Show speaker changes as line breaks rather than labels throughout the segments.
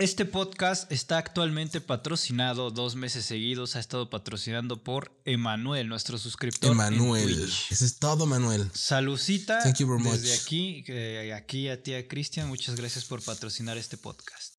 Este podcast está actualmente patrocinado dos meses seguidos. Ha estado patrocinando por Emanuel, nuestro suscriptor.
Emanuel. Eso es todo, Manuel.
Salucita.
Thank you very much.
Desde aquí, eh, aquí a ti, a Cristian. Muchas gracias por patrocinar este podcast.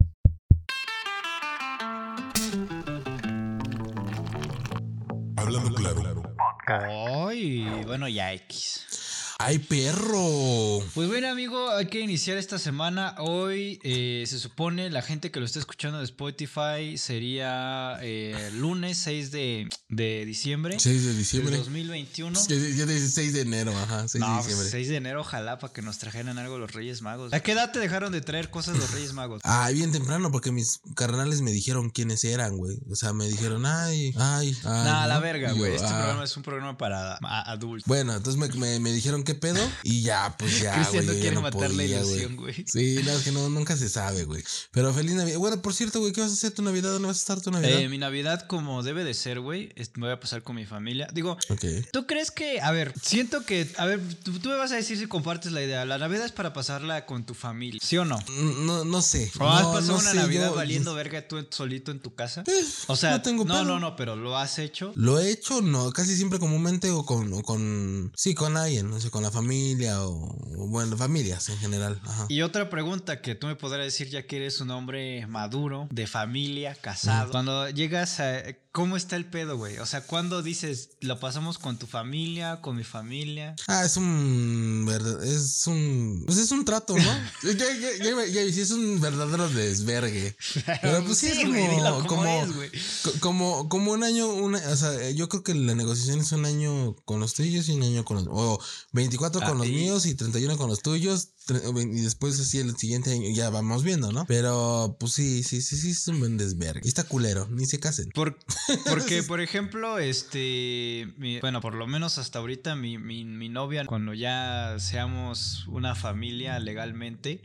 Hablando claro.
Ay, bueno, ya X.
¡Ay, perro!
Pues bueno, amigo, hay que iniciar esta semana. Hoy eh, se supone la gente que lo está escuchando de Spotify sería eh, lunes 6 de, de diciembre.
6 de
del
diciembre.
2021.
Ya, ya dice 6 de enero, ajá, 6
No,
de
pues,
diciembre.
6 de enero, ojalá para que nos trajeran algo los Reyes Magos. ¿A qué edad te dejaron de traer cosas los Reyes Magos?
Ah, bien temprano, porque mis carnales me dijeron quiénes eran, güey. O sea, me dijeron, ay, ay, ay.
Nah, la verga,
yo,
güey. Este
ah.
programa es un programa para adultos.
Bueno, entonces me, me- me dijeron qué pedo y ya, pues ya,
Cristian
güey.
no
yo ya
quiere
no
matar la
podía,
ilusión, güey.
Sí, no, es que no, nunca se sabe, güey. Pero feliz Navidad. Bueno, por cierto, güey, ¿qué vas a hacer tu Navidad? ¿Dónde vas a estar tu Navidad?
Eh, mi Navidad, como debe de ser, güey, me voy a pasar con mi familia. Digo,
ok.
¿Tú crees que, a ver, siento que, a ver, tú, tú me vas a decir si compartes la idea. La Navidad es para pasarla con tu familia, ¿sí o no?
No, no sé.
¿O has pasado
no
una
sé,
Navidad
yo-
valiendo verga tú solito en tu casa?
Eh,
O sea,
no tengo
no, no, no, pero lo has hecho.
Lo he hecho, no, casi siempre comúnmente o con, o con, sí, con alguien, no sé, con la familia o, o, bueno, familias en general, ajá.
Y otra pregunta que tú me podrás decir ya que eres un hombre maduro, de familia, casado. Cuando llegas a... ¿Cómo está el pedo, güey? O sea, ¿cuándo dices, lo pasamos con tu familia, con mi familia?
Ah, es un, es un, pues es un trato, ¿no? iba- ya, sí, es un verdadero desvergue. Pero pues sí, es como,
dilo como
como,
es, güey.
co- como, como un año, una, o sea, yo creo que la negociación es un año con los tuyos y un año con los, o 24 con los
y-
míos y 31 con los tuyos, y después así el siguiente año ya vamos viendo, ¿no? Pero pues sí, sí, sí, sí, es un buen desvergue. Y está culero, ni se casen.
Por- porque, por ejemplo, este, mi- bueno, por lo menos hasta ahorita mi, mi, mi novia, cuando ya seamos una familia legalmente,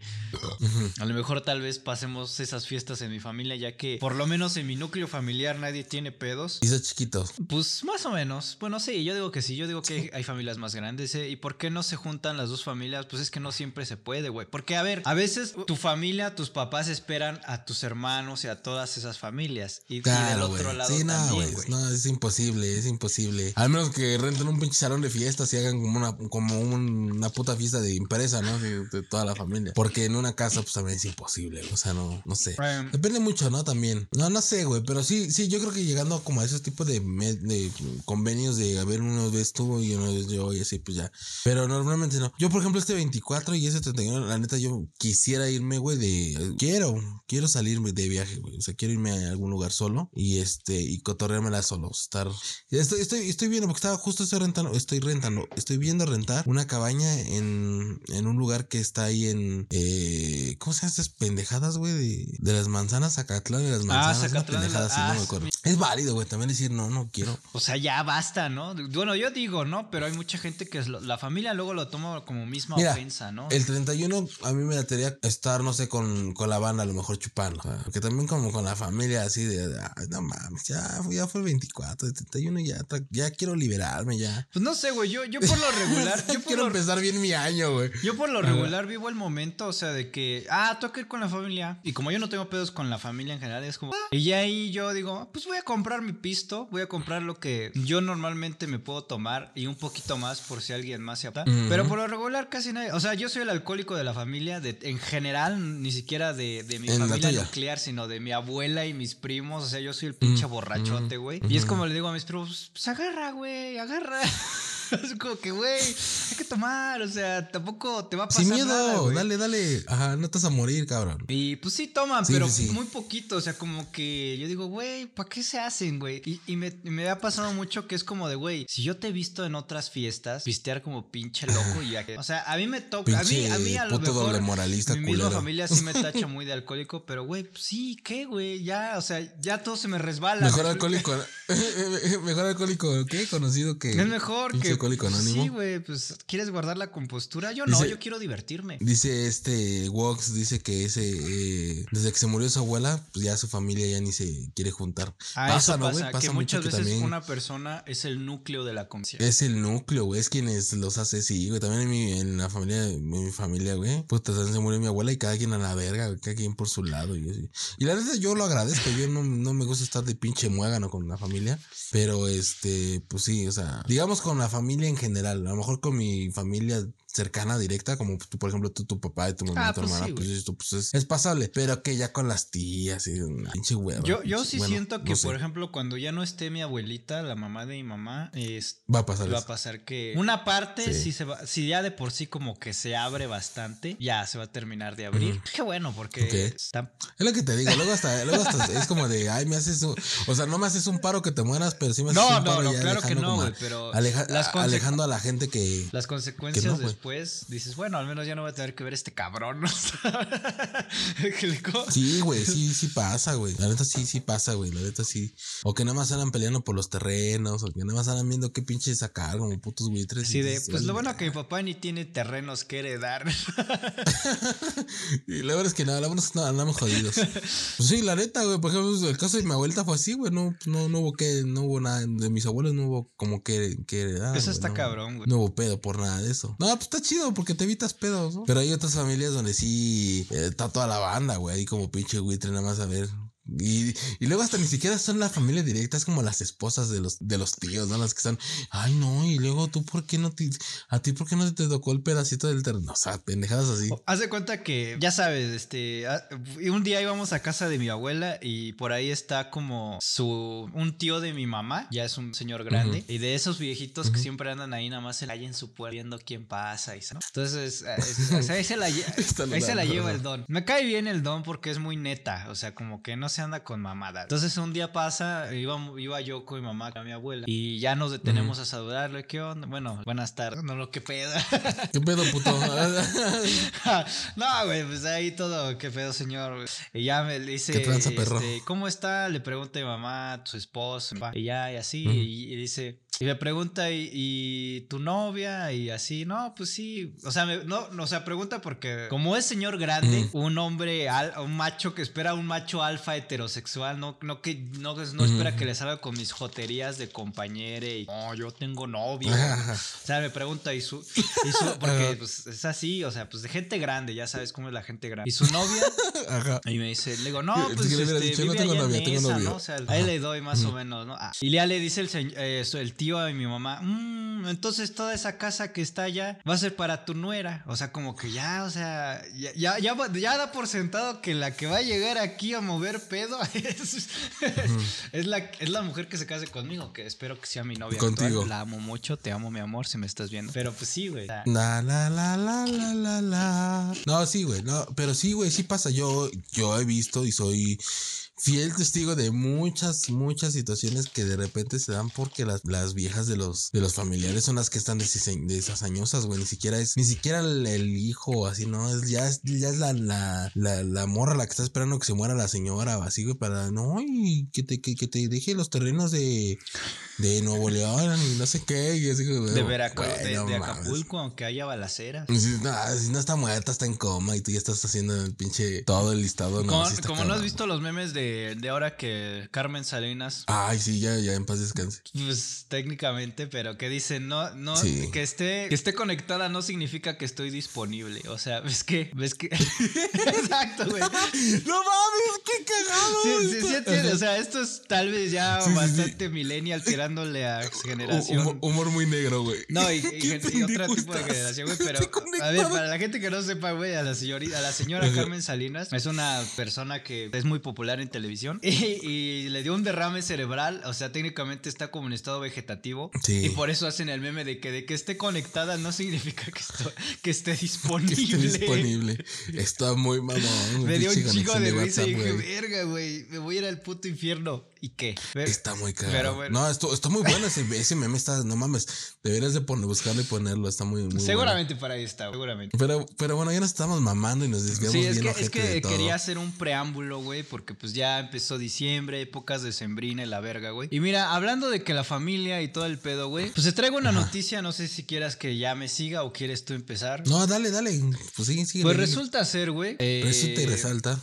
a lo mejor tal vez pasemos esas fiestas en mi familia, ya que por lo menos en mi núcleo familiar nadie tiene pedos.
Y son chiquitos.
Pues más o menos. Bueno, sí, yo digo que sí. Yo digo que hay familias más grandes. ¿eh? ¿Y por qué no se juntan las dos familias? Pues es que no siempre se puede, güey. Porque, a ver, a veces tu familia, tus papás esperan a tus hermanos y a todas esas familias. Y, y del otro
güey.
lado
Sí, no,
también.
No, es imposible, es imposible. Al menos que renten un pinche salón de fiestas y hagan como una, como un- una puta fiesta de empresa, ¿no? De, de toda la familia. Porque en una casa, pues también es imposible. O sea, no, no sé.
Em,
Depende mucho, ¿no? También. No, no sé, güey. Pero sí, sí, yo creo que llegando como a esos tipos de, convenios de, a ver, uno vez tú y uno vez yo y así, pues ya. Pero normalmente no. Yo, por ejemplo, este 24 y ese 31, la neta, yo quisiera irme, güey, de... Quiero, quiero salirme de viaje, güey. O sea, quiero irme a algún lugar solo y este, y cotorreármela solo. Estar... Estoy, estoy, estoy viendo, porque estaba justo estoy rentando, estoy rentando, estoy viendo rentar una cabaña en, en un lugar que está ahí en... Eh, ¿Cómo se llaman estas pendejadas, güey? De, de las manzanas, Zacatlán de las manzanas. una
Ah, Zacatlán
pendejada así, no
ah,
me acuerdo. Es válido, güey, también decir no, no quiero.
O sea, ya basta, ¿no? Bueno, yo digo, ¿no? Pero hay mucha gente que es lo- la familia luego lo toma como misma
Mira,
ofensa, ¿no?
El 31 a mí me daría estar, no sé, con, con la banda a lo mejor chupando. O sea, porque también como con la familia así de, "Ay, no mames, ya, fue- ya fue el 24, el 31 ya, ya quiero liberarme ya.
Pues no sé, güey. Yo, yo por lo regular, yo por
quiero
lo,
empezar bien mi año, güey.
Yo por lo regular vivo el momento, o sea, de que, ah, toca ir con la familia. Y como yo no tengo pedos con la familia en general, es como... Y ya ahí yo digo, pues voy a comprar mi pisto, voy a comprar lo que yo normalmente me puedo tomar y un poquito más por si alguien más se apta. Pero por lo regular casi nadie... O sea, yo soy el alcohólico de la familia, de, en general, ni siquiera de, de mi
En
familia nuclear, sino de mi abuela y mis primos. O sea, yo soy el pinche borrachote, güey. Y es como le digo a mis primos, pues agarra, güey, agarra. Es como que, güey, hay que tomar, o sea, tampoco te va a pasar
Sin miedo,
nada,
dale, dale. Ajá, no vas a morir, cabrón.
Y pues sí toman,
Sí,
pero
sí, sí.
muy poquito, o sea, como que yo digo, güey, ¿para qué se hacen, güey? Y, y me, me ha pasado mucho que es como de, güey, si yo te he visto en otras fiestas, pistear como pinche loco y ya que... O sea, a mí me toca, a mí, a mí a lo
puto
mejor...
doble moralista
mi misma
culero.
familia sí me tacha muy de alcohólico, pero güey, pues sí, ¿qué, güey? Ya, o sea, ya todo se me resbala.
Mejor
¿me
alcohólico, mejor alcohólico, ¿qué? Conocido que.
Es mejor que.
alcohólico anónimo.
Sí, güey, pues quieres guardar la compostura. Yo no,
Dice-
yo quiero divertirme.
Dice este Wox, dice que ese eh, desde que se murió su abuela, pues ya su familia ya ni se quiere juntar.
Ah,
pasa,
eso
¿no, güey?
pasa,
Pasa
que
mucho
muchas
que
veces
también
una persona es el núcleo de la conciencia.
es el núcleo, güey, es quienes los hace, sí, güey. También en mi, en la familia, en mi familia, güey, puta, se murió mi abuela y cada quien a la verga, güey, cada quien por su lado. Y, así. y la verdad yo lo agradezco, yo no, no me gusta estar de pinche muégano con la familia, pero este, pues sí, o sea, digamos con la familia en general, a lo mejor con mi familia cercana, directa, como tú, por ejemplo, tú, tu papá y tu mamá,
Ah,
tu
pues
hermana,
sí,
pues, esto, pues, es, es pasable, pero que ya con las tías y una pinche hueva.
Yo, yo sí
bueno,
siento que,
no sé,
por ejemplo, cuando ya no esté mi abuelita, la mamá de mi mamá, es,
va a pasar
va a pasar que una parte
Sí.
sí. se va, si ya de por sí como que se abre bastante, ya se va a terminar de abrir. Qué bueno, porque está-
Es lo que te digo, luego hasta, luego hasta es como de, ay, me haces un, o sea, no me haces un paro que te mueras, pero sí me haces
No,
un
no,
paro
no, claro que
alejando
no, güey, pero
aleja-
las
a-
conse-
alejando a la gente que,
las consecuencias
Que no, güey.
Después dices, bueno, al menos ya no voy a tener que ver este cabrón.
Sí, güey, sí, sí pasa, güey. La neta sí, sí pasa, güey. La neta sí. O que nada más andan peleando por los terrenos, o que nada más andan viendo qué pinche sacar como putos buitres.
Así
y
de, pues lo
"Vale,
bueno que mi papá ni tiene terrenos que heredar.
Y la verdad es que nada, la verdad es que no, andamos jodidos. Pues sí, la neta, güey. Por ejemplo, el caso de mi abuelita fue así, güey. No, no, no hubo que, no hubo nada. De mis abuelos no hubo como que, que heredar,
Eso está
no.
cabrón, güey.
No hubo pedo por nada de eso. No, pues está chido porque te evitas pedos, ¿no? Pero hay otras familias donde sí eh, está toda la banda, güey. Ahí como pinche buitre, nada más a ver. Y, y luego hasta ni siquiera son la familia directa, es como las esposas de los, de los tíos, ¿no? Las que están, ay no, y luego tú, ¿por qué no te, a ti, ¿por qué no te tocó el pedacito del terreno? O sea, pendejadas así.
Haz de cuenta que, ya sabes, este, ah, un día íbamos a casa de mi abuela y por ahí está como su, un tío de mi mamá, ya es un señor grande, y de esos viejitos que siempre andan ahí nada más en la en su puerta viendo quién pasa y ¿no? Entonces, es- sea, ahí se la, ahí se la lleva el don. Me cae bien el don porque es muy neta, o sea, como que no se anda con mamada. Entonces un día pasa, iba, iba yo con mi mamá, con mi abuela, y ya nos detenemos a saludarle, ¿qué onda? Bueno, buenas tardes, no lo que pedo.
¿Qué pedo, puto?
no, güey, pues ahí todo, qué pedo, señor. Y ya me dice,
¿Qué tranza, perro?
este, ¿cómo está? Le pregunta a mi mamá, su esposo, y ya, y así, y, y dice, y me pregunta, ¿y, y tu novia? Y así, no, pues sí. O sea, me- no, no, o sea, pregunta porque como es señor grande, un hombre, al- un macho que espera un macho alfa heterosexual, no, no que no, no espera que le salga con mis joterías de compañere y no, yo tengo novia. O sea, me pregunta y su, y su porque pues es así, o sea, pues de gente grande, ya sabes cómo es la gente grande. Y su novia,
Ajá.
y me dice, le digo, no,
Es
pues
le
este,
no tengo novia, tengo novio.
¿no? O sea, a él le doy más o menos, ¿no? Ah, Y ya le dice el, eh, el tío a mi mamá, "Mm, entonces toda esa casa que está allá va a ser para tu nuera. O sea, como que ya, o sea, ya, ya, ya, ya da por sentado que la que va a llegar aquí a mover pedo es, es, la, es la mujer que se case conmigo, que espero que sea mi novia.
Contigo.
actual. La amo mucho, te amo, mi amor, si me estás viendo. Pero pues sí, güey.
la, la, la, la, la, la. No, sí, güey, no, pero sí, güey, sí pasa. Yo, yo he visto y soy fiel testigo de muchas, muchas situaciones que de repente se dan porque las, las viejas de los, de los familiares son las que están desasañosas, güey. Ni siquiera es, ni siquiera el, el hijo así, ¿no? Es, ya es, ya es la, la, la, la morra la que está esperando que se muera la señora así, güey, para, no, y que te, que, que te deje los terrenos de, de Nuevo León y no sé qué. Y así, güey,
de Veracruz,
güey,
de,
no
de
mames.
Acapulco, aunque haya balacera.
Si no, si no está muerta, está en coma y tú ya estás haciendo el pinche todo el listado. No,
Como, no has visto los memes de, de ahora que Carmen Salinas,
Ay, sí, ya, ya en paz descanse.
pues técnicamente, pero que dicen, no, no,
Sí.
que esté, que esté conectada no significa que estoy disponible. O sea, ves que, ves que. Exacto, güey.
No mames, qué cagado.
Sí, sí, sí entiende, O sea, esto es tal vez ya
Sí, sí, sí.
bastante millennial tirándole a generación.
Humor, humor muy negro, güey.
No, y, y otro tipo de generación, güey, pero a ver, para la gente que no sepa, güey, a la señorita, a la señora. Carmen Salinas es una persona que es muy popular en televisión y, y le dio un derrame cerebral, o sea, técnicamente está como en estado vegetativo
Sí.
y por eso hacen el meme de que de que esté conectada no significa que, esto- que esté disponible.
Que esté disponible. Está muy mamón.
Me dio un chico de risa y
WhatsApp,
dije, verga, güey, me voy a ir al puto infierno. ¿Y qué?
Está muy caro.
Pero bueno.
No, esto, está muy bueno ese, ese meme. Está, no mames. Deberías de poner, buscarlo y ponerlo. Está muy, muy bueno.
Seguramente para ahí está, seguramente.
Pero, pero bueno, ya nos estamos mamando y nos desviamos
Sí, es
bien
que, es que
de todo.
quería hacer un preámbulo, güey, porque pues ya empezó diciembre, épocas de sembrina y la verga, güey. Y mira, hablando de que la familia y todo el pedo, güey, pues te traigo una noticia, no sé si quieras que ya me siga o quieres tú empezar.
No, dale, dale. Pues sigue, sigue.
Pues resulta ser, güey, eh,
Resulta y resalta.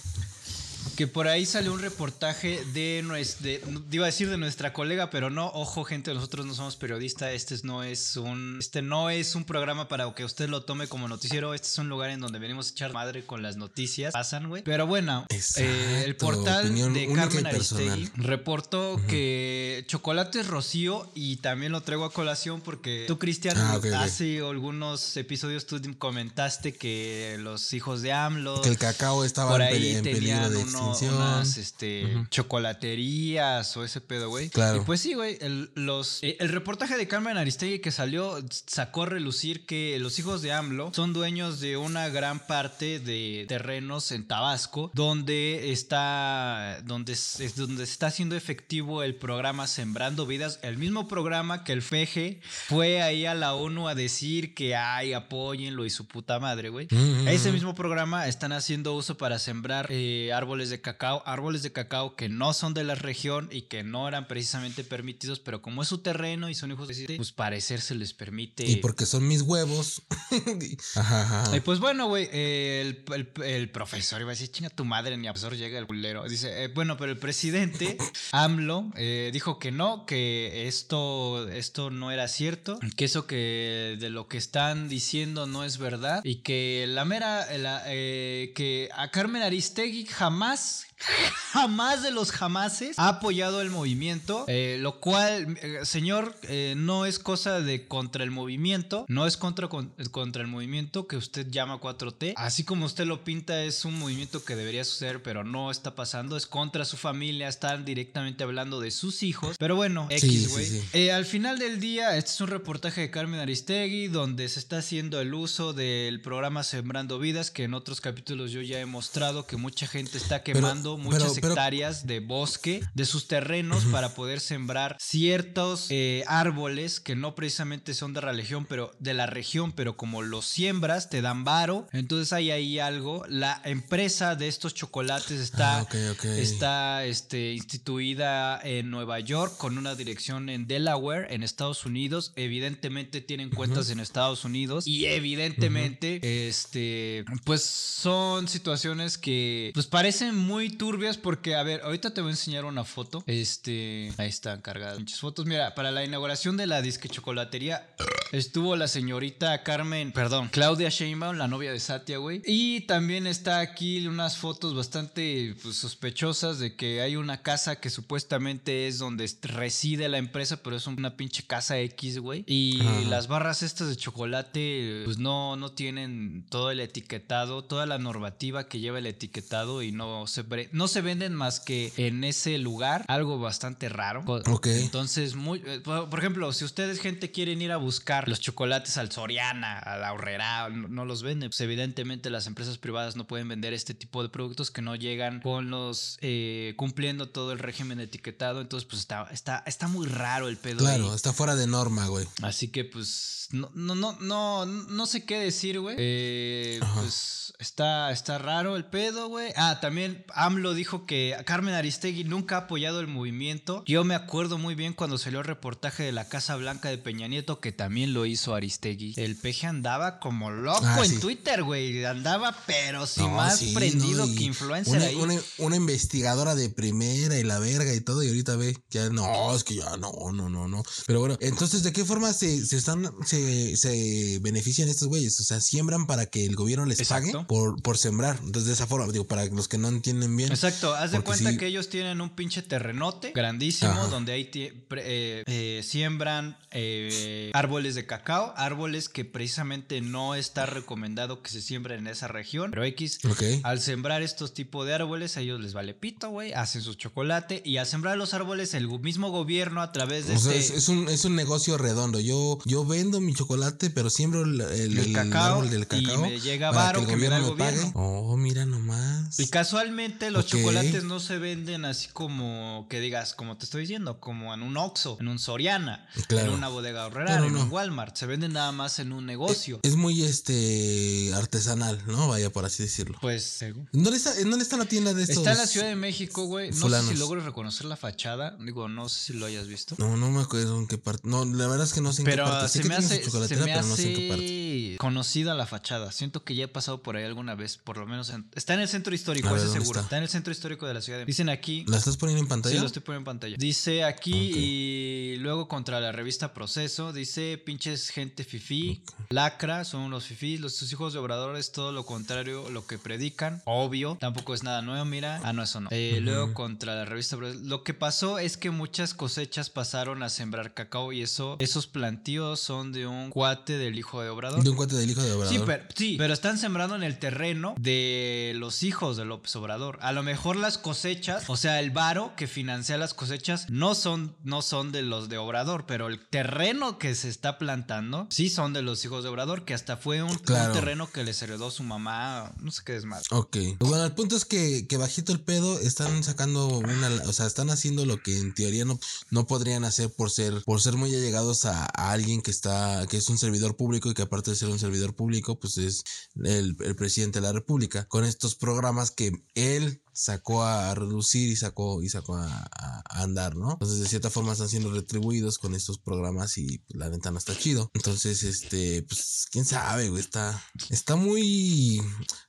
Que por ahí salió un reportaje de nuestra, iba a decir de nuestra colega, pero no, ojo gente, nosotros no somos periodistas, este no es un, este no es un programa para que usted lo tome como noticiero, este es un lugar en donde venimos a echar madre con las noticias, pasan, güey. Pero bueno, eh, el portal
opinión
de Carmen. Aristegui reportó que Chocolates Rocío, y también lo traigo a colación porque tú, Cristian,
Ah,
hace algunos episodios tú comentaste que los hijos de AMLO
Que el cacao estaba
por
en,
ahí
en peligro de
uno- unas este, chocolaterías o ese pedo, güey.
Claro.
Y pues sí, güey. El, los, eh, el reportaje de Carmen Aristegui que salió sacó a relucir que los hijos de AMLO son dueños de una gran parte de terrenos en Tabasco donde está, donde, es, donde está haciendo efectivo el programa Sembrando Vidas. El mismo programa que el FEJE fue ahí a la ONU a decir que ay, apóyenlo y su puta madre, güey.
Mm, mm,
Ese
mm.
mismo programa están haciendo uso para sembrar eh, árboles de cacao, árboles de cacao que no son de la región y que no eran precisamente permitidos, pero como es su terreno y son hijos de pues parecer se les permite.
Y porque son mis huevos. ajá, ajá.
Eh, pues bueno, güey, eh, el, el- el profesor iba a decir, chinga tu madre, ni profesor llega el culero. Dice, eh, bueno, pero el presidente, AMLO, eh, dijo que no, que esto, esto no era cierto, que eso que de lo que están diciendo no es verdad y que la mera, la, que a Carmen Aristegui jamás, us jamás de los jamases ha apoyado el movimiento, eh, lo cual, eh, señor, eh, no es cosa de contra el movimiento, no es contra, con- contra el movimiento que usted llama 4T, así como usted lo pinta es un movimiento que debería suceder, pero no está pasando, es contra su familia, están directamente hablando de sus hijos, pero bueno, X, güey.
sí.
Al final del día, este es un reportaje de Carmen Aristegui donde se está haciendo el uso del programa Sembrando Vidas, que en otros capítulos yo ya he mostrado que mucha gente está quemando muchas
pero- pero-
hectáreas de bosque de sus terrenos para poder sembrar ciertos eh, árboles que no precisamente son de la región, pero de la región, pero como los siembras te dan varo, entonces hay ahí algo. La empresa de estos chocolates está
Ah, ok.
está este, instituida en Nueva York con una dirección en Delaware, en Estados Unidos. Evidentemente tienen cuentas en Estados Unidos y evidentemente, este, pues son situaciones que pues parecen muy turbias porque, a ver, ahorita te voy a enseñar una foto. Este, ahí están cargadas muchas fotos. Mira, para la inauguración de la disque chocolatería estuvo la señorita Carmen, perdón, Claudia Sheinbaum, la novia de Satya, güey. Y también está aquí unas fotos bastante pues, sospechosas de que hay una casa que supuestamente es donde reside la empresa, pero es una pinche casa X, güey. Y
Ajá.
las barras estas de chocolate, pues no, no tienen todo el etiquetado, toda la normativa que lleva el etiquetado y no se, no se venden más que en ese lugar, algo bastante raro.
Ok.
Entonces, muy, eh, por ejemplo, si ustedes, gente, quieren ir a buscar los chocolates al Soriana, a la Horrera, no, no los venden. Pues evidentemente las empresas privadas no pueden vender este tipo de productos que no llegan con los eh, cumpliendo todo el régimen etiquetado. Entonces, pues está, está, está muy raro el pedo.
Claro,
ahí.
está fuera de norma, güey.
Así que pues no, no, no, no, no sé qué decir, güey. Eh,
Ajá.
pues está, está raro el pedo, güey. Ah, también AMLO dijo que Carmen Aristegui nunca ha apoyado el movimiento. Yo me acuerdo muy bien cuando salió el reportaje de la Casa Blanca de Peña Nieto, que también lo hizo Aristegui. El peje andaba como loco
Ah,
en
sí.
Twitter, güey. Andaba, pero sí,
No,
más
sí,
prendido
no,
que influencer
una,
ahí.
Una, una investigadora de primera y la verga y todo, y ahorita ve, ya no, es que ya no, no, no, no. Pero bueno, entonces, ¿de qué forma se, se están, se, se benefician estos güeyes? O sea, siembran para que el gobierno les
Exacto.
pague por, por sembrar. Entonces, de esa forma, digo, para los que no entienden bien.
Exacto, haz de cuenta
sí-
que ellos tienen un pinche terrenote grandísimo
Ajá.
donde ahí eh, eh, siembran eh, árboles de cacao, árboles que precisamente no está recomendado que se siembren en esa región, pero X, al sembrar estos tipos de árboles a ellos les vale pito, güey, hacen su chocolate y al sembrar los árboles el mismo gobierno a través de
O sea,
este...
es, es un, es un negocio redondo. Yo, yo vendo mi chocolate, pero siembro el, el-
el
el
cacao,
árbol del cacao.
y me llega varo que, me el al
me
gobierno.
pague. Oh, mira nomás.
Y casualmente los chocolates no se venden así como que digas, como te estoy diciendo, como en un Oxxo, en un Soriana,
Claro.
en una bodega horrera,
Claro,
en
no.
un Walmart. Se venden nada más en un negocio.
Es muy este artesanal, ¿no? Vaya por así decirlo.
pues según.
¿En dónde está, en dónde está la tienda de estos?
Está en la Ciudad de México, güey. No sé si logro reconocer la fachada. Digo, no sé si lo hayas visto.
No, no me acuerdo en qué parte. No, la verdad es que no sé en
Pero
qué parte. Sé
se
que
me hace, se
chocolatera,
me
pero no sé en qué parte.
hace conocida la fachada. Siento que ya he pasado por ahí alguna vez, por lo menos. en- está en el centro histórico,
ver,
ese
¿dónde
seguro.
está?
Está? en el centro histórico de la ciudad. de Dicen aquí.
¿La estás poniendo en pantalla?
Sí, lo estoy poniendo en pantalla. Dice aquí y luego contra la revista Proceso, dice pinches gente fifí, lacra, son los fifís, los sus hijos de Obrador es todo lo contrario lo que predican, obvio, tampoco es nada nuevo, mira, ah no, eso no. Eh, Luego contra la revista Proceso, lo que pasó es que muchas cosechas pasaron a sembrar cacao y eso, esos plantíos son de un cuate del hijo de Obrador.
De un cuate del hijo de Obrador.
Sí pero, sí, pero están sembrando en el terreno de los hijos de López Obrador. A lo mejor las cosechas, o sea, el varo que financia las cosechas no son, no son de los de Obrador, pero el terreno que se está plantando sí son de los hijos de Obrador, que hasta fue un, terreno que les heredó su mamá, no sé qué es más.
Ok. Bueno, el punto es que, que bajito el pedo están sacando una, o sea, están haciendo lo que en teoría no, no podrían hacer por ser, por ser muy allegados a, a alguien que está, que es un servidor público y que aparte de ser un servidor público, pues es el, el presidente de la república. Con estos programas que él sacó a reducir y sacó y sacó a, a- a andar, ¿no? Entonces de cierta forma están siendo retribuidos con estos programas y pues, la neta no está chido. Entonces, este, pues quién sabe, güey, está está muy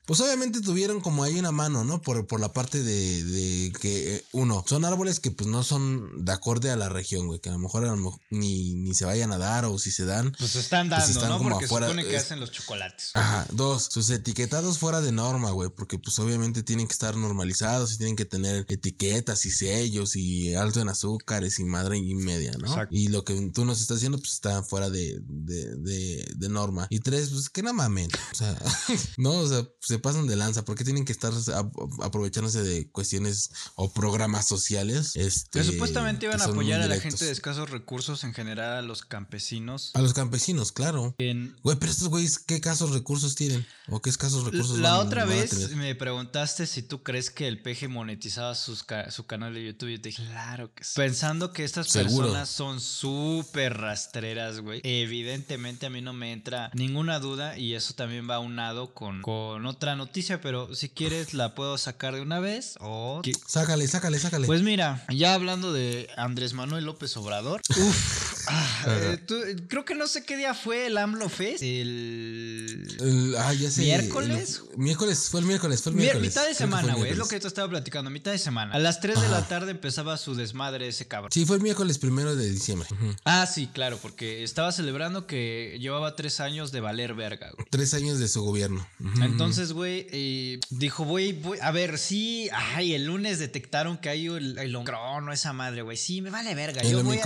pues obviamente tuvieron como ahí una mano, ¿no? Por, por la parte de, de que, eh, uno, son árboles que pues no son de acorde a la región, güey, que a lo mejor, a lo mejor ni, ni se vayan a dar o si se dan.
Pues están
Pues
dando,
están
¿no?
como
Porque
afuera,
se supone que hacen los chocolates.
Ajá, dos, sus etiquetados fuera de norma, güey, porque pues obviamente tienen que estar normalizados y tienen que tener etiquetas y sellos y alto en azúcares y madre y media, ¿no?
Exacto.
Y lo que tú nos estás haciendo pues está fuera de, de, de, de norma. Y tres, pues que no mamen, o sea, no, o sea, se pasan de lanza, porque tienen que estar ap- aprovechándose de cuestiones o programas sociales? Este,
Que supuestamente iban a apoyar a la gente de escasos recursos, en general a los campesinos.
A los campesinos, claro.
En,
Güey, pero estos güeyes, ¿qué casos recursos tienen? ¿O qué escasos recursos
La
van-
otra
van
vez me preguntaste si tú crees que el peje monetizaba sus ca- su canal de YouTube. Y yo te dije, claro que sí. Pensando que estas
Seguro.
personas son súper rastreras, güey. Evidentemente a mí no me entra ninguna duda y eso también va aunado con, con otra noticia, pero si quieres la puedo sacar de una vez o... que-
Sácale, sácale, sácale.
Pues mira, ya hablando de Andrés Manuel López Obrador, uf, ah, eh, tú- creo que no sé qué día fue el AMLO Fest, el...
El- ah, ya sé.
¿Miércoles?
el- miércoles, fue el miércoles, fue el
Mi-
miércoles.
mitad de semana, güey. Es lo que te estaba platicando. Mitad de semana. A las 3 de la tarde empezaba su desmadre ese cabrón.
Sí, fue el miércoles primero de diciembre.
Ah, sí, claro, porque estaba celebrando que llevaba tres años de valer verga, güey.
Tres años de su gobierno.
Entonces, güey, eh, dijo, voy, voy, a ver, sí, ay, el lunes detectaron que hay el, el Omicron o esa madre, güey. Sí, me vale verga.
El
Yo voy a-.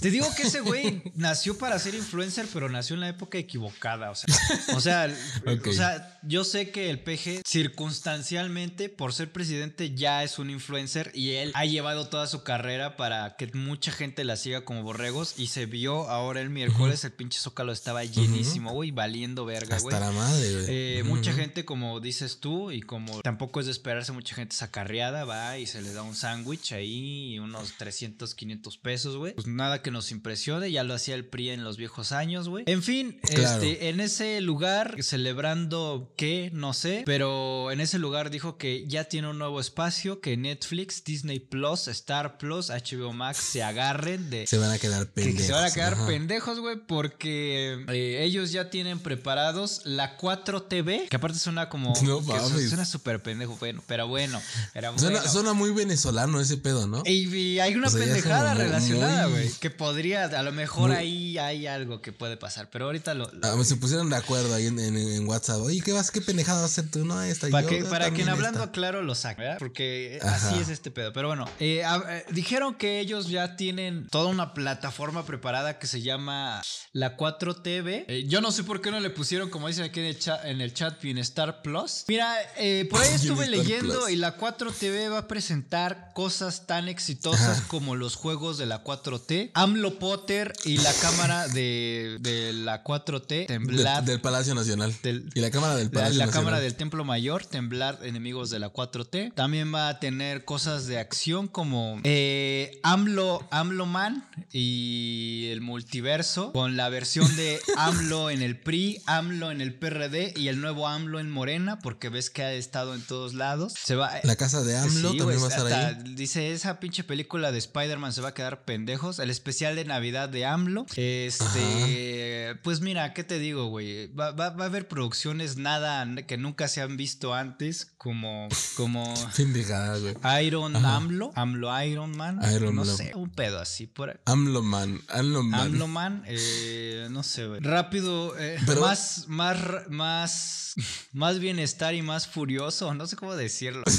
Te digo que ese güey nació para ser influencer, pero nació en la época equivocada. O sea, o sea,
Ok.
o sea, yo sé que el PG circunstancialmente, por ser presidente, ya es un influencer y él ha llevado toda su carrera para que mucha gente la siga como borregos. Y se vio ahora el miércoles, el pinche zócalo estaba llenísimo, güey, valiendo verga, güey.
Hasta la madre, güey.
Eh. Mucha gente, como dices tú, y como tampoco es de esperarse, mucha gente sacarriada, va y se le da un sándwich ahí, unos 300, 500 pesos, güey. Pues nada que nos impresione, ya lo hacía el PRI en los viejos años, güey. En fin,
Claro.
este, en ese lugar, celebrando que, no sé, pero en ese lugar dijo que ya tiene un nuevo espacio, que Netflix, Disney Plus, Star Plus, HBO Max se agarren de...
Se van a quedar
Que-
pendejos.
Que se van a quedar
Ajá.
pendejos, güey, porque eh, ellos ya tienen preparados la 4TV, que aparte suena como...
No
que. Suena súper pendejo, bueno, pero bueno. Era
Suena,
bueno.
suena muy venezolano ese pedo, ¿no?
Y, y hay una
O sea,
pendejada relacionada,
muy-
güey, que podría, a lo mejor
muy-
ahí hay algo que puede pasar, pero ahorita lo...
Ah, se pusieron de acuerdo ahí en, en- en WhatsApp. Oye, ¿qué vas? ¿Qué pendejada vas a hacer tú? No, esta
Para, que, para quien hablando
esta.
claro lo Porque
Ajá.
así es este pedo. Pero bueno, eh, a- eh, dijeron que ellos ya tienen toda una plataforma preparada que se llama la 4TV. Eh, yo no sé por qué no le pusieron, como dicen aquí en el chat, en el chat Bienestar Plus. Mira, eh, por ahí estuve leyendo
Plus.
y la 4TV va a presentar cosas tan exitosas
Ajá.
como los juegos de la 4T. AMLO Potter y la cámara de, de la 4T
Del,
temblar.
del Palacio Nacional.
Del-
y la Cámara del
La,
Palacio
la
Nacional.
cámara del Templo Mayor, temblar enemigos de la 4T. También va a tener cosas de acción como eh, AMLO, AMLO Man y el multiverso, con la versión de AMLO en el PRI, AMLO en el PRD y el nuevo AMLO en Morena, porque ves que ha estado en todos lados. Se va.
La casa de AMLO
Sí,
también va a estar
hasta
ahí.
Dice, esa pinche película de Spider-Man se va a quedar pendejos. El especial de Navidad de AMLO. Este, pues mira, ¿qué te digo, güey? Va, va- va a haber producciones nada que nunca se han visto antes, como, como
Güey.
Iron
Ajá.
AMLO, AMLO Iron Man.
Iron
no
Man.
sé, un pedo así por ahí.
AMLO Man. AMLO Man.
AMLO Man, eh, no sé, güey. Rápido, eh,
Pero-
más, más, más, más bienestar y más furioso, no sé cómo decirlo.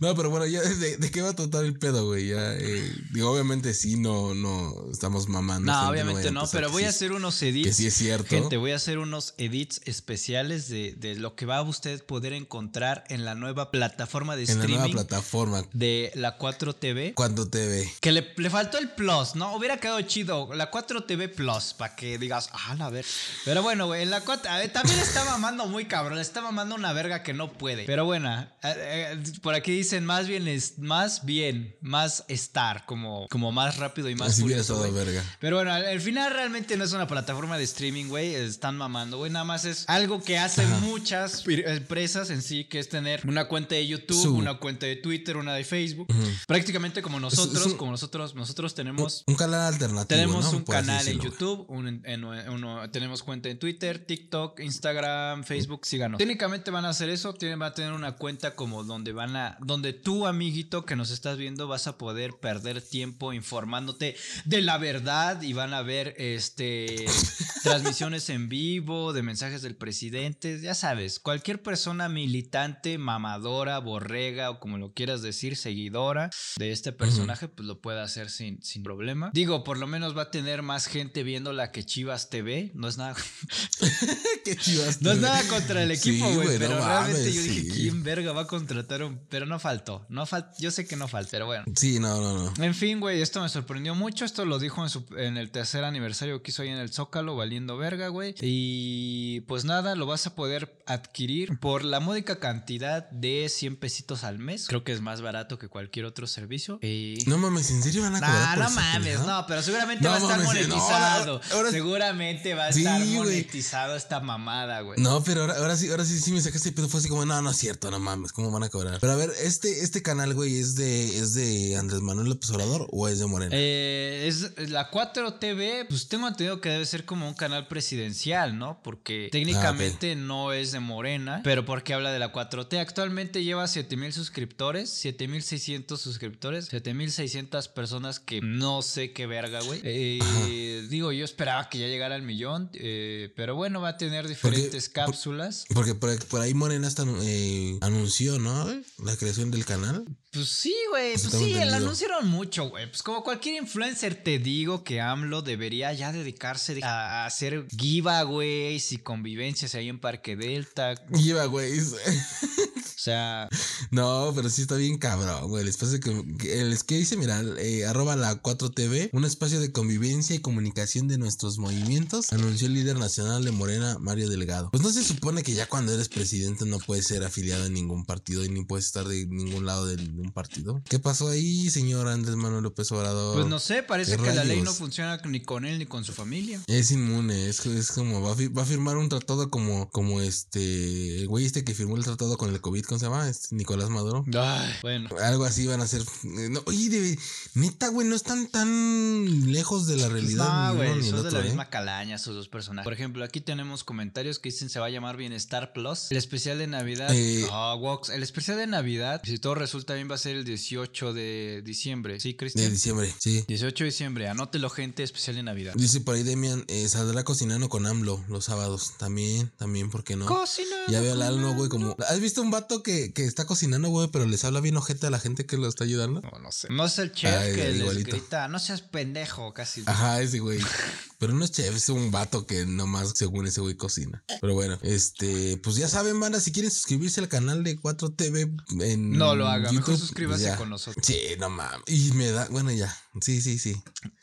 No, pero bueno, ya de, de qué va a tratar el pedo, güey. Ya, eh, digo, obviamente sí, no, no estamos mamando.
No,
gente,
obviamente no, pero
que
voy
sí
a hacer unos
Que
edits.
sí es cierto.
Gente, voy a hacer unos edits especiales de, de lo que va a usted poder encontrar en la nueva plataforma de
en la nueva
streaming
plataforma.
de la 4TV.
Cuando TV.
Que le, le faltó el plus, ¿no? Hubiera quedado chido. La 4TV Plus, para que digas, ah, a ver. Pero bueno, güey, en la 4. a ver, también está mamando muy cabrón. Está mamando una verga que no puede. Pero bueno, eh, eh, por aquí dicen más bien, es, más bien, más estar, como, como más rápido y más
Así estado
güey.
verga.
Pero bueno, al, al final realmente no es una plataforma de streaming, güey. Están mamando, güey. Nada más es algo que hacen
Ajá.
muchas empresas en sí, que es tener una cuenta de YouTube,
Su-
una cuenta de Twitter, una de Facebook. Prácticamente como nosotros,
un-
como nosotros, nosotros tenemos.
Un canal alternativo.
Tenemos
¿no?
un canal en
decirlo.
YouTube, un- en- uno- tenemos cuenta en Twitter, TikTok, Instagram, Facebook, síganos. Técnicamente van a hacer eso, tienen, van a tener una cuenta como donde van a, donde tú, amiguito, que nos estás viendo, vas a poder perder tiempo informándote de la verdad y van a ver este transmisiones en vivo de mensajes del presidente, ya sabes, cualquier persona militante, mamadora, borrega o como lo quieras decir, seguidora de este personaje, pues lo puede hacer sin, sin problema. Digo, por lo menos va a tener más gente viéndola que Chivas TV, no es nada,
Qué chivas.
no es nada contra el equipo, güey,
no
pero realmente
mames,
yo dije,
sí.
¿quién verga va a contratar un? Pero no faltó, no fal... yo sé que no falta, pero bueno.
Sí, no, no, no.
En fin, güey, esto me sorprendió mucho. Esto lo dijo en, su- en el tercer aniversario que hizo ahí en el Zócalo, valiendo verga, güey. Y pues nada, lo vas a poder adquirir por la módica cantidad de 100 pesitos al mes. Creo que es más barato que cualquier otro servicio. Y...
No mames, ¿en serio van a cobrar
Nah, no mames, no, pero seguramente
No
va a estar
mames, eh, no,
monetizado.
ahora-
seguramente va a
Sí,
estar monetizado esta mamada, güey.
No, pero ahora, ahora sí, ahora sí, sí me sacaste el pedo. Fue así como, no, no es cierto, no mames, ¿cómo van a cobrar? Pero a ver, este, este canal, güey, ¿es de, ¿es de Andrés Manuel López Obrador o es de Morena?
Eh, es la 4 TV, pues tengo entendido que debe ser como un canal presidencial, ¿no? Porque técnicamente no es de Morena, pero porque habla de la 4T. Actualmente lleva 7000 suscriptores, 7600 suscriptores, 7600 personas que no sé qué verga, güey. Eh, digo, yo esperaba que ya llegara al millón, eh, pero bueno, va a tener diferentes cápsulas.
Porque por, por ahí Morena hasta eh, anunció, ¿no? La creación del canal.
Pues sí, güey. Pues sí, lo
entendido.
anunciaron mucho, güey. Pues como cualquier influencer, te digo que AMLO debería ya dedicarse a, hacer giveaways y convivencias ahí en Parque Delta.
Güey.
O sea,
No, pero sí está bien cabrón, güey. El espacio que, que- el que dice, mira, eh, arroba la 4TV, un espacio de convivencia y comunicación de nuestros movimientos, anunció el líder nacional de Morena, Mario Delgado. Pues no se supone que ya cuando eres presidente no puedes ser afiliado a ningún partido y ni puedes estar de ningún lado de un partido. ¿Qué pasó ahí, señor Andrés Manuel López Obrador?
pues no sé, parece
¿Qué
que la ley no funciona ni con él ni con su familia.
Es inmune, es, es como va a, fi- va a firmar un tratado como, como este, el güey este que firmó el tratado con el COVID, ¿cómo se llama? Este, Nicolás Maduro.
Ay, bueno.
Algo así van a ser. eh, No, oye, de- neta, güey, no están tan lejos de la
Pues
realidad.
no, güey, son de la
¿eh?
misma calaña esos dos personajes. Por ejemplo, aquí tenemos comentarios que dicen se va a llamar Bienestar Plus. El especial de Navidad.
Eh.
Wox, El especial de Navidad, si todo resulta bien, va a ser el 18 de diciembre. ¿Sí,
De
Cristian?
diciembre, sí.
18 de diciembre, anótelo gente, especial de Navidad.
Dice por ahí Demian, eh, saldrá cocinando con AMLO los sábados. También, también, ¿por qué no?
Cocina.
Ya veo al alno, güey, como. ¿Has visto un vato que, que está cocinando, güey, pero les habla bien ojete a la gente que lo está ayudando?
No, no sé. No es el chef
Ay,
que les grita, no seas pendejo, casi.
Ajá, ese güey. Pero no es chef, es un vato que nomás, según ese güey, cocina. Pero bueno, este, pues ya saben, banda, si quieren suscribirse al canal de 4TV en
No lo haga, mejor
YouTube,
suscríbase
pues ya.
con nosotros.
Sí, no mames. Y me da, bueno, ya. Sí, sí, sí.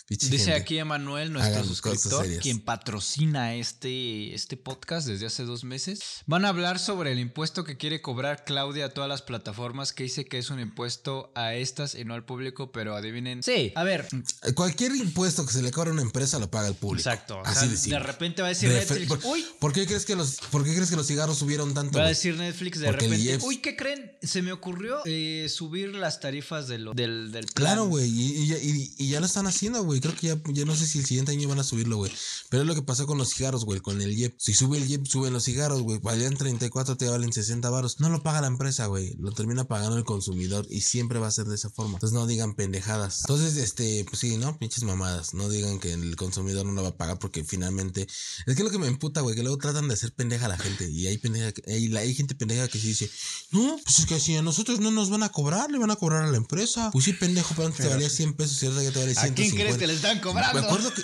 Dice
gente.
aquí Emanuel, nuestro
Hagan
suscriptor, quien patrocina este, este podcast desde hace dos meses. Van a hablar sobre el impuesto que quiere cobrar Claudia a todas las plataformas, que dice que es un impuesto a estas y no al público, pero adivinen. Sí, a ver,
Cualquier impuesto que se le cobra a una empresa lo paga el público.
exacto. o
Así
sea,
de
repente va a decir
De
Netflix,
por,
uy,
¿por qué crees que los, por qué crees que los cigarros subieron tanto?
Va a decir Netflix de
Porque
repente,
IEPS
uy, ¿qué creen? Se me ocurrió eh, subir las tarifas de lo- del, del plan.
Claro, güey, y, y ya- y- y ya lo están haciendo, güey. Creo que ya, ya no sé si el siguiente año van a subirlo, güey. Pero es lo que pasó con los cigarros, güey, con el IEP. Si sube el IEP, suben los cigarros, güey. Valían 34, te valen 60 varos. No lo paga la empresa, güey. Lo termina pagando el consumidor y siempre va a ser de esa forma. Entonces no digan pendejadas. Entonces, este, pues sí, ¿no? Pinches mamadas. No digan que el consumidor no lo va a pagar porque finalmente... Es que es lo que me emputa, güey, que luego tratan de hacer pendeja a la gente. Y hay, pendeja, hay, la- hay gente pendeja que sí dice, no, pues es que si a nosotros no nos van a cobrar, le van a cobrar a la empresa. Pues sí, pendejo, pero antes te valía 100 pesos y te vale
¿A
150.
quién crees que le están cobrando?
Me acuerdo que.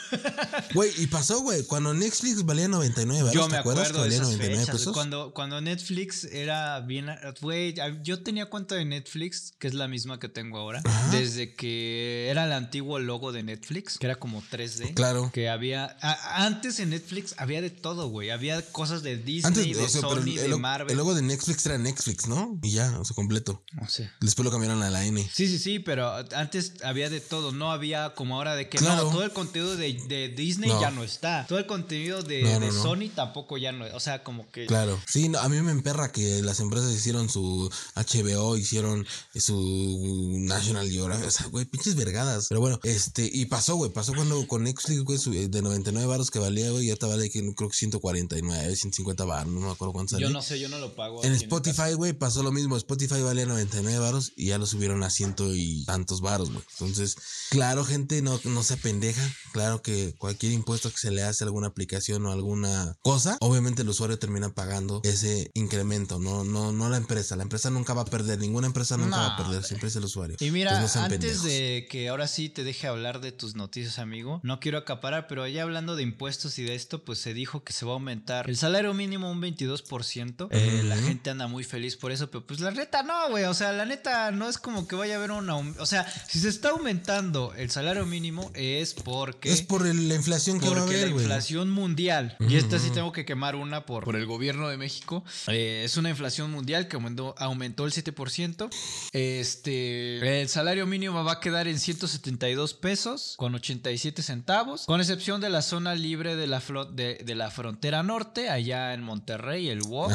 Güey, y pasó, güey. Cuando Netflix valía 99 varos,
Yo
¿te
me acuerdo
que
de
valía
esas
99
fechas.
pesos?
Cuando, cuando Netflix era bien... Güey, yo tenía cuenta de Netflix, que es la misma que tengo ahora,
Ajá.
desde que era el antiguo logo de Netflix, que era como 3D.
Claro.
Que había... a- antes en Netflix había de todo, güey. Había cosas de Disney,
Antes,
de
o sea,
Sony,
el,
de Marvel.
el logo de Netflix era Netflix, ¿no? Y ya, o sea, completo.
No sé.
Después lo cambiaron a la N.
Sí, sí, sí, pero antes había de todo, no había como ahora de que
Claro.
no, todo el contenido de, de Disney
No.
ya no está, todo el contenido de,
No.
Sony tampoco ya no, o sea, como que...
Claro. Sí, no, a mí me emperra que las empresas hicieron su HBO, hicieron su National Geographic. O sea, güey, pinches vergadas. Pero bueno, este, y pasó, güey. Pasó cuando con Netflix, güey, su- de 99 baros que valía, güey, ya te vale que creo que 149, 150 baros, no me acuerdo cuánto
Yo
salió.
no sé, yo no lo pago.
En. Spotify, güey, pasó lo mismo. Spotify valía 99 varos y ya lo subieron a ciento y tantos varos, güey. Entonces, claro, gente, no, no se pendeja. Claro que cualquier impuesto que se le hace a alguna aplicación o alguna cosa, obviamente el usuario termina pagando ese incremento, no, no, no la empresa. La empresa nunca va a perder, ninguna empresa nunca va a perder, siempre es el usuario.
Y mira,
no
antes
pendejos.
de que ahora sí te deje hablar de tus noticias, amigo, no quiero acaparar, pero ya hablando de impuestos y de esto, pues se dijo que se va a aumentar el salario mínimo un 22%. Eh, La gente anda muy feliz por eso, pero pues la neta no, güey. O sea, la neta no es como que vaya a haber un O sea, si se está aumentando el salario mínimo es porque...
Es por la inflación que va a
Porque
haber,
la
güey.
inflación mundial, y esta sí tengo que quemar una por, por el gobierno de México, eh, es una inflación mundial que aumentó, aumentó el 7%. Este, el salario mínimo va a quedar en 172 pesos con 87 centavos, con excepción de la zona libre de la, de, de la frontera norte, allá en Monterrey, el WOX,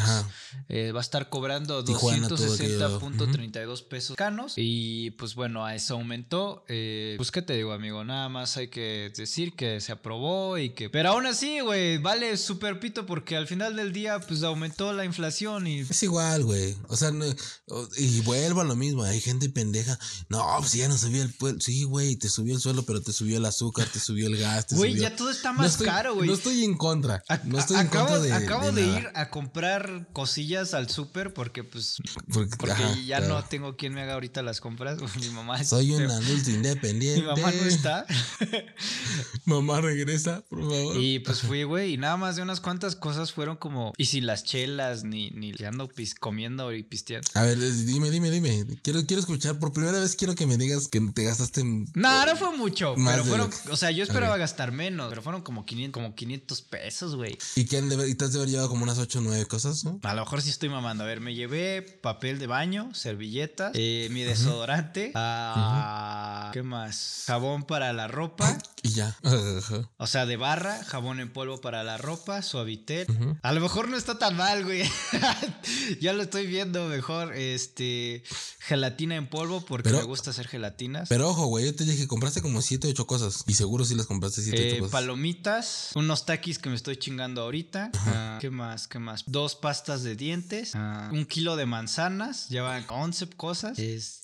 eh, va a estar cobrando
Tijuana, todo aquello.
260.32 pesos canos. Y pues bueno, a eso aumentó. Eh, pues qué te digo, amigo, nada más hay que decir que se aprobó y que... Pero aún así, güey, vale súper pito porque al final del día pues aumentó la inflación y...
Es igual, güey. O sea, no- y vuelvo a lo mismo. Hay gente pendeja. No, pues ya no subió el pueblo. Sí, güey, te subió el suelo, pero te subió el azúcar, te subió el gas.
Güey,
subió-
ya todo está
No
más
estoy-
caro, güey.
No estoy en contra.
A-
No estoy
a-
en
acabo,
contra de.
acabo de, ir a comprar cosillas al súper porque pues
Porque,
porque
ajá,
ya
claro.
no tengo quien me haga ahorita las compras. Mi mamá
Soy un adulto independiente.
Mi mamá no está.
Mamá regresa, por favor.
Y pues fui, güey, y nada más de unas cuantas cosas fueron como. Y sin las chelas, ni, ni ando pis- comiendo y pisteando.
A ver, dime, dime, dime. Quiero, quiero escuchar. Por primera vez quiero que me digas que te gastaste.
No, no fue mucho, pero fueron.
lo
O sea, yo esperaba gastar menos, pero fueron como 500, como 500 pesos, güey.
Y que han de haber- y te has de haber llevado como unas 8 o 9 cosas, ¿no?
A lo mejor sí estoy mamando. A ver, me llevé papel de baño, servilletas, eh, mi desodorante, ah, ¿qué más? Jabón para la ropa.
Y ya.
O sea, de barra, jabón en polvo para la ropa, suavitel. A lo mejor no está tan mal, güey. ya lo estoy viendo mejor. Este, gelatina en polvo porque
Pero-
me gusta hacer gelatinas.
Pero ojo, güey, yo te dije que compraste como 7 o 8 cosas. Y seguro sí las compraste 7 o
Eh,
8 cosas.
palomitas, unos taquis que me estoy chingando ahorita. Ah, ¿Qué más? ¿Qué más? Dos pastas de dientes, ah, un kilo de manzanas, llevan 11 cosas.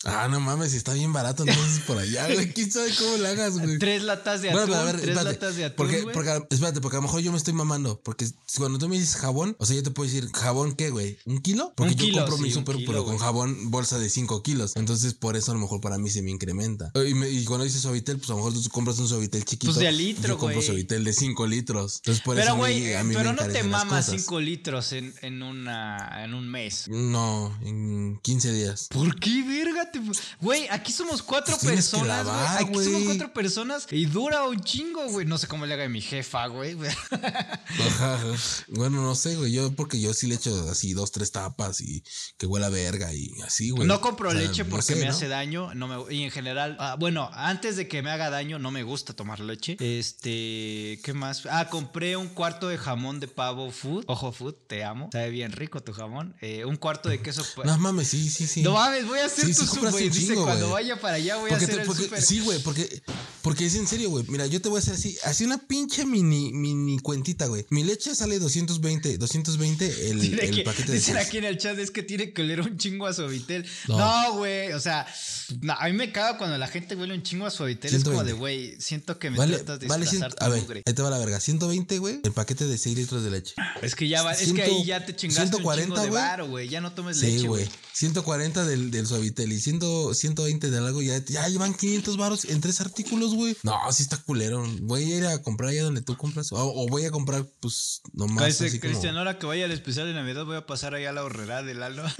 Ah, no mames, está bien barato entonces por allá. Ya, güey, quién sabe cómo la hagas, güey.
Tres latas de atún,
a ver,
tres
espérate,
latas de atún,
porque,
güey.
porque, espérate, porque a lo mejor yo me estoy mamando. Porque cuando tú me dices jabón, o sea, yo te puedo decir, ¿jabón qué, güey? ¿Un kilo? Porque
Un
yo
kilo,
compro mi
sí,
súper, pero con jabón bolsa de 5 kilos. Entonces, por eso a lo mejor para mí se me incrementa. Y, me- y cuando dices suavitel, pues a lo mejor tú compras un suavitel chiquito.
Pues de litro,
Yo compro
güey.
suavitel de 5 litros. Entonces, por
Pero,
eso
güey,
a mí me
pero no te mamas
cosas.
5 litros en, en, una, en un mes.
No, en 15 días.
¿Por qué, verga? Te... Güey, aquí somos cuatro
Pues
personas, güey.
lavar,
Aquí somos cuatro personas y dura un chingo, güey. No sé cómo le haga mi jefa, güey.
Ajá. Bueno, no sé, güey. Yo, porque yo sí le echo así dos, tres tapas y que huela a verga y así, güey.
No compro
O sea,
leche
no
porque
sé,
me
¿no?
hace daño. No me, y en general, ah, bueno, antes de que me haga daño, no me gusta tomar leche. Este, ¿qué más? Ah, compré un cuarto de jamón de pavo food. Ojo food, te amo. Sabe bien rico tu jamón. Eh, un cuarto de queso.
No mames, sí, sí, sí.
No mames, voy a hacer
Sí,
tu
sí, un
Dice,
chingo,
cuando vaya para allá voy
Porque
a
te-
hacer el súper.
Sí, güey, porque, porque es en serio, güey. Mira, yo te voy a hacer así, así una pinche mini, mini cuentita, güey. Mi leche sale 220, 220 el, el
que-
paquete de
dicen
seis.
aquí en el chat es que tiene que oler un chingo a suavitel.
No.
No, güey. o sea, no, a mí me caga cuando la gente huele un chingo a suavitel. Es como de,
120.
güey, siento que me
Vale,
tratas de
vale, a ver,
mugre.
ahí te va la verga. 120, güey, el paquete de 6 litros de leche.
Es que ya va, es que ahí ya te chingaste
140,
un chingo de
güey.
Ya no tomes
Sí,
leche,
güey.
Güey.
140 del, del suavitel y 100, 120 del algo, ya, ya llevan 500 varos en tres artículos, güey. No, sí está culero. Voy a ir a comprar allá donde tú compras. O, o voy a comprar, pues, nomás
Dice Cristian, ahora que vaya al especial de Navidad voy a pasar allá a la horrera del Lalo.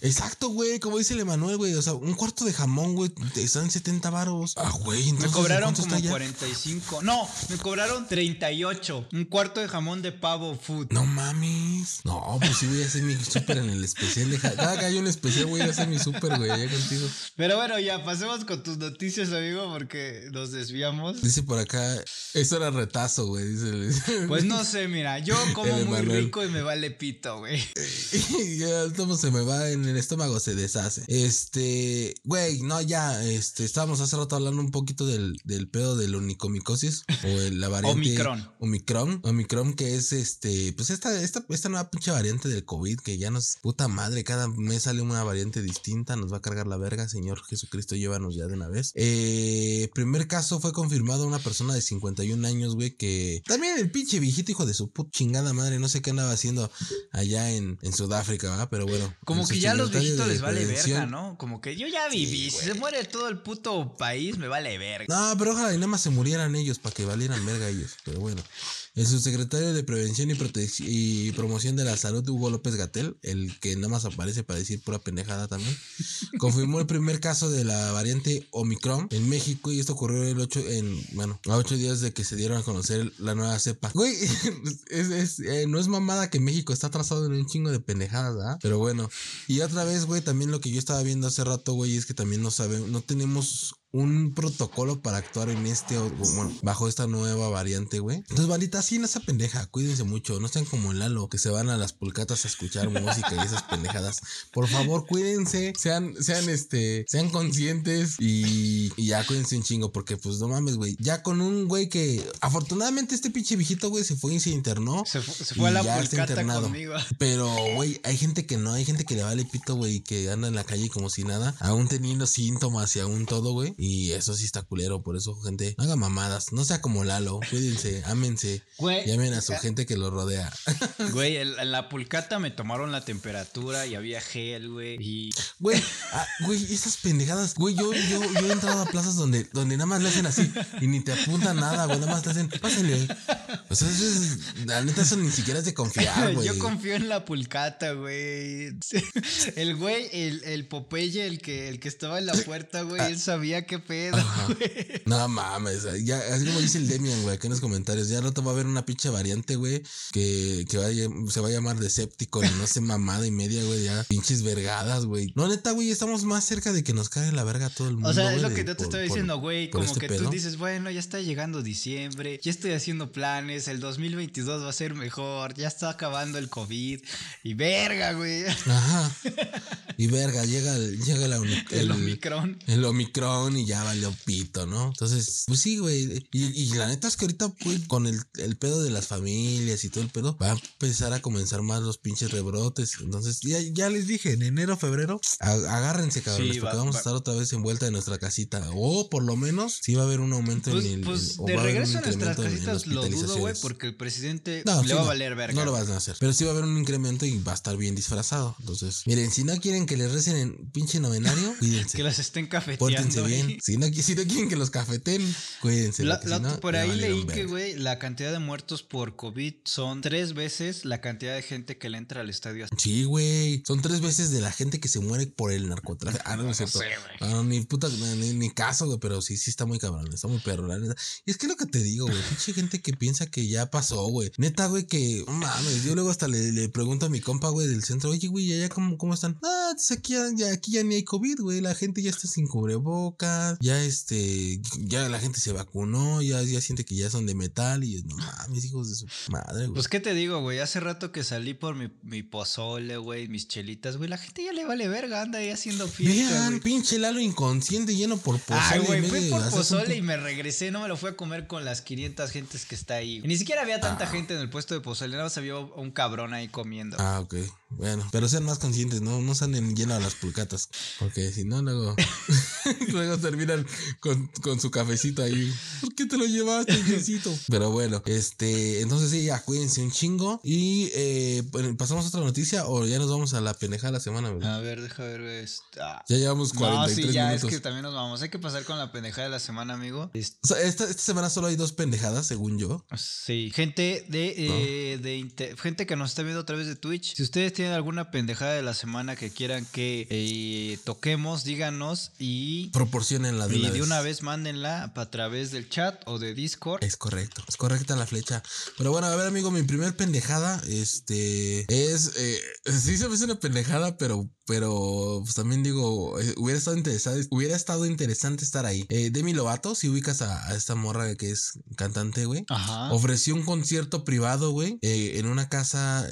Exacto, güey, como dice el Emanuel, güey. O sea, un cuarto de jamón, güey, están 70 varos. Ah, güey,
Me cobraron
¿cuánto
como
está ya?
45. No, me cobraron 38. Un cuarto de jamón de pavo food.
No mames. No, pues sí voy a hacer mi súper en el especial. de Cada que hay un especial voy a hacer mi súper, güey, allá contigo.
Pero bueno, ya pasemos con tus noticias, amigo, porque nos desviamos.
Dice por acá, eso era retazo, güey. Dice.
Pues no sé, mira, yo como
El
muy rico y me vale pito, güey.
ya todo se me va en el estómago, se deshace. Este, güey, no, ya, este, estábamos hace rato hablando un poquito del, del pedo del onicomicosis o el- la variante
Omicron.
Omicron, Omicron, que es este, pues esta, esta, esta nueva pinche variante del COVID que ya nos, puta madre, cada mes sale una variante distinta, nos va a cargar la verga, Señor Jesucristo, llévanos ya de una vez. Eh, primer caso fue confirmado una persona de 51 años, güey, que también el pinche viejito hijo de su puta chingada madre, no sé qué andaba haciendo allá en, en Sudáfrica, ¿verdad? Pero bueno.
Como que ya a los viejitos les vale verga, ¿no? Como que yo ya viví. si se muere todo el puto país, me vale verga.
No, pero ojalá y nada más se murieran ellos para que valieran verga ellos. Pero bueno. El subsecretario de Prevención y, y Promoción de la Salud, Hugo López Gatel, el que nada más aparece para decir pura pendejada también, confirmó el primer caso de la variante Omicron en México y esto ocurrió el 8, en, bueno, a 8 días de que se dieron a conocer la nueva cepa. Güey, es, es, eh, no es mamada que México está atrasado en un chingo de pendejadas, ¿ah? Pero bueno. Y otra vez, güey, también lo que yo estaba viendo hace rato, güey, es que también no sabemos, no tenemos un protocolo para actuar en este, bueno, bajo esta nueva variante, güey. Entonces, bandita, así en esa pendeja, cuídense mucho, no sean como el Lalo, que se van a las pulcatas a escuchar música y esas pendejadas. Por favor, cuídense, sean, sean, este, sean conscientes y, y ya cuídense un chingo, porque pues no mames, güey. Ya con un güey que, afortunadamente, este pinche viejito, güey, se fue y se internó.
Se, fu- se fue a la
ya está
pulcata
internado.
conmigo.
Pero, güey, hay gente que no, hay gente que le vale pito, güey, que anda en la calle como si nada, aún teniendo síntomas y aún todo, güey. Y eso sí está culero, por eso, gente, no haga mamadas, no sea como Lalo, cuídense, ámense,
Güey,
llamen a su gente que los rodea.
Güey, en en la pulcata me tomaron la temperatura y había gel, güey. Y
Güey, ah, güey, esas pendejadas, güey, yo, yo, yo he entrado a plazas donde, donde nada más le hacen así y ni te apuntan nada, güey, nada más te hacen, pásenle. O sea, eso es, la neta, eso ni siquiera es de confiar, güey.
yo confío en la pulcata, güey. El güey, el, el Popeye, el que, el que estaba en la puerta, güey, él sabía qué pedo, güey.
No mames, ya, así como dice el Demian, güey, aquí en los comentarios, ya rato va a haber una pinche variante, güey, que, que va a llam- se va a llamar Decepticon, y no sé, mamada y media, güey, ya, pinches vergadas, güey. No, neta, güey, estamos más cerca de que nos cague la verga a todo el mundo.
O sea, es lo que yo te estoy diciendo, güey. Como
este
que
pedo.
tú dices, bueno, ya está llegando diciembre, ya estoy haciendo planes, el 2022 va a ser mejor, ya está acabando el COVID. Y verga, güey.
Ajá. Y verga, llega, el- llega la uni-
El Omicron.
El Omicron y ya valió pito, ¿no? Entonces, pues sí, güey. Y, y la neta es que ahorita, güey, con el, el pedo de las familias y todo el pedo, va a empezar a comenzar más los pinches rebrotes. Entonces, ya, ya les dije, en enero, febrero, a- agárrense, cabrones,
Sí,
porque
va-
vamos
va-
a estar otra vez en vuelta de nuestra casita. O por lo menos, sí va a haber un aumento
Pues,
en el.
pues, de regreso a nuestras
en- en
casitas lo dudo, güey, porque el presidente
No,
le
sí,
va a valer verga.
No lo van a hacer. Pero sí va a haber un incremento y va a estar bien disfrazado. Entonces, miren, si no quieren que les recen en pinche novenario, cuídense.
Que las estén cafeteando.
Pórtense bien. Si no, si no quieren que los cafeten, cuídense.
La-
porque
la-
si no,
por ahí leí que, güey, la cantidad de muertos por COVID son tres veces la cantidad de gente que le entra al estadio.
Sí, güey. Son tres veces de la gente que se muere por el narcotráfico. Ah, no, no es cierto.
sé.
Ah, no, ni puta, ni, ni caso, güey. Pero sí, sí está muy cabrón. Está muy perro, la neta. Y es que lo que te digo, güey. Pinche gente que piensa que ya pasó, güey. Neta, güey, que mames. Yo luego hasta le, le pregunto a mi compa, güey, del centro, oye, güey, ¿ya, ya cómo, cómo están? Ah, dice, aquí ya- aquí ya ni hay COVID, güey. La gente ya está sin cubrebocas. Ya este, ya la gente se vacunó. Ya, ya siente que ya son de metal. Y no mames, hijos de su madre, güey.
Pues, ¿qué te digo, güey? Hace rato que salí por mi, mi pozole, güey, mis chelitas, güey. La gente ya le vale verga, anda ahí haciendo fiesta,
Vean,
güey.
pinche Lalo inconsciente lleno por pozole.
Ay, güey, fui por pozole y me regresé, no me lo fui a comer con las 500 gentes que está ahí. Ni siquiera había tanta
Ah.
gente en el puesto de pozole, nada más había un cabrón ahí comiendo.
Ah, ok. Bueno, pero sean más conscientes, no, no salen lleno a las pulcatas. Porque si no, luego, luego terminan con, con su cafecito ahí. ¿Por qué te lo llevaste, Diosito? Pero bueno, este, entonces sí, ya cuídense un chingo. Y eh, bueno, pasamos a otra noticia o ya nos vamos a la pendejada de la semana, güey?
A ver, deja ver esta.
Ya llevamos
No,
43
sí, ya
minutos.
es que también nos vamos. Hay que pasar con la pendejada de la semana, amigo.
Esta, esta semana solo hay dos pendejadas, según yo.
Sí, gente de, eh, de gente que nos está viendo a través de Twitch. Si ustedes tienen alguna pendejada de la semana que quieran que eh, toquemos, díganos y,
Proporcionen la de
y
una
de una vez mándenla a través del chat o de Discord.
Es correcto, es correcta la flecha. Pero bueno, a ver, amigo, mi primer pendejada, este, es, eh, sí se me hace una pendejada, pero, pero, pues también digo, eh, hubiera estado interesante, hubiera estado interesante estar ahí. Demi Lovato, si ubicas a, a esta morra que es cantante, güey.
Ajá.
Ofreció un concierto privado, güey, en una casa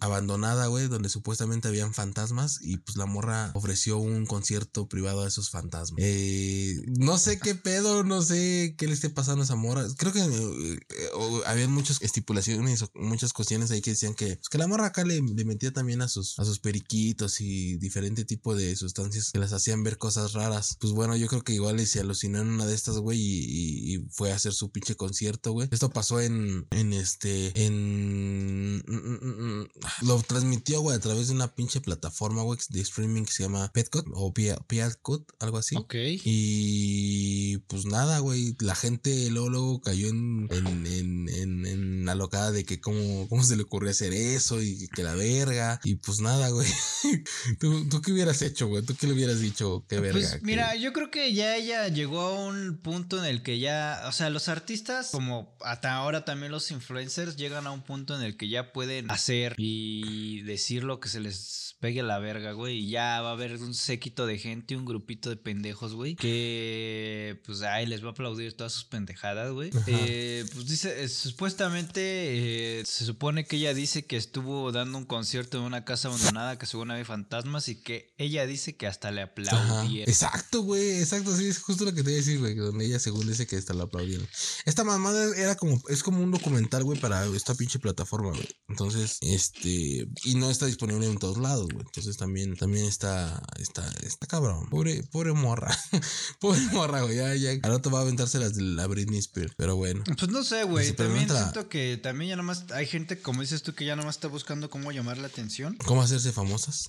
abandonada, güey, donde supuestamente habían fantasmas y pues la morra ofreció un concierto privado a esos fantasmas. Eh, no sé qué pedo, no sé qué le esté pasando a esa morra. Creo que eh, eh, habían muchas estipulaciones o muchas cuestiones ahí que decían que, pues, que la morra acá le, le metía también a sus, a sus periquitos y diferente tipo de sustancias que las hacían ver cosas raras. Pues bueno, yo creo que igual y se alucinó en una de estas, güey, y, fue a hacer su pinche concierto, güey. Esto pasó en, en este, en... mm, mm, mm, Lo transmitió, güey, a través de una pinche plataforma, güey, de streaming que se llama Petcut o Petcut, algo así.
Ok.
Y pues nada, güey, la gente luego, luego cayó en, en, en, en, en la locada de que cómo, cómo se le ocurrió hacer eso y que la verga. Y pues nada, güey. ¿Tú, ¿Tú qué hubieras hecho, güey? ¿Tú qué le hubieras dicho? Qué verga.
Pues
que-
mira, yo creo que ya ella llegó a un punto en el que ya, o sea, los artistas, como hasta ahora también los influencers, llegan a un punto en el que ya pueden hacer y decir lo que se les pegue a la verga, güey. Y ya va a haber un séquito de gente, un grupito de pendejos, güey, que pues ahí les va a aplaudir todas sus pendejadas, güey. Eh, pues dice, eh, supuestamente eh, se supone que ella dice que estuvo dando un concierto en una casa abandonada que según había fantasmas y que ella dice que hasta le aplaudieron.
Exacto, güey, exacto, sí, es justo lo que te iba a decir, güey, donde ella según dice que hasta la aplaudieron. Esta mamada era como, es como un documental, güey, para esta pinche plataforma, güey. Entonces, este, y no está disponible en todos lados, güey. Entonces también, también está, está, está cabrón. Pobre, pobre morra. pobre morra, güey, ya, ya. Al rato va a aventarse las de la Britney Spears, pero bueno.
Pues no sé, güey. También siento que también ya nomás hay gente, como dices tú, que ya nomás está buscando cómo llamar la atención.
¿Cómo hacerse famosas?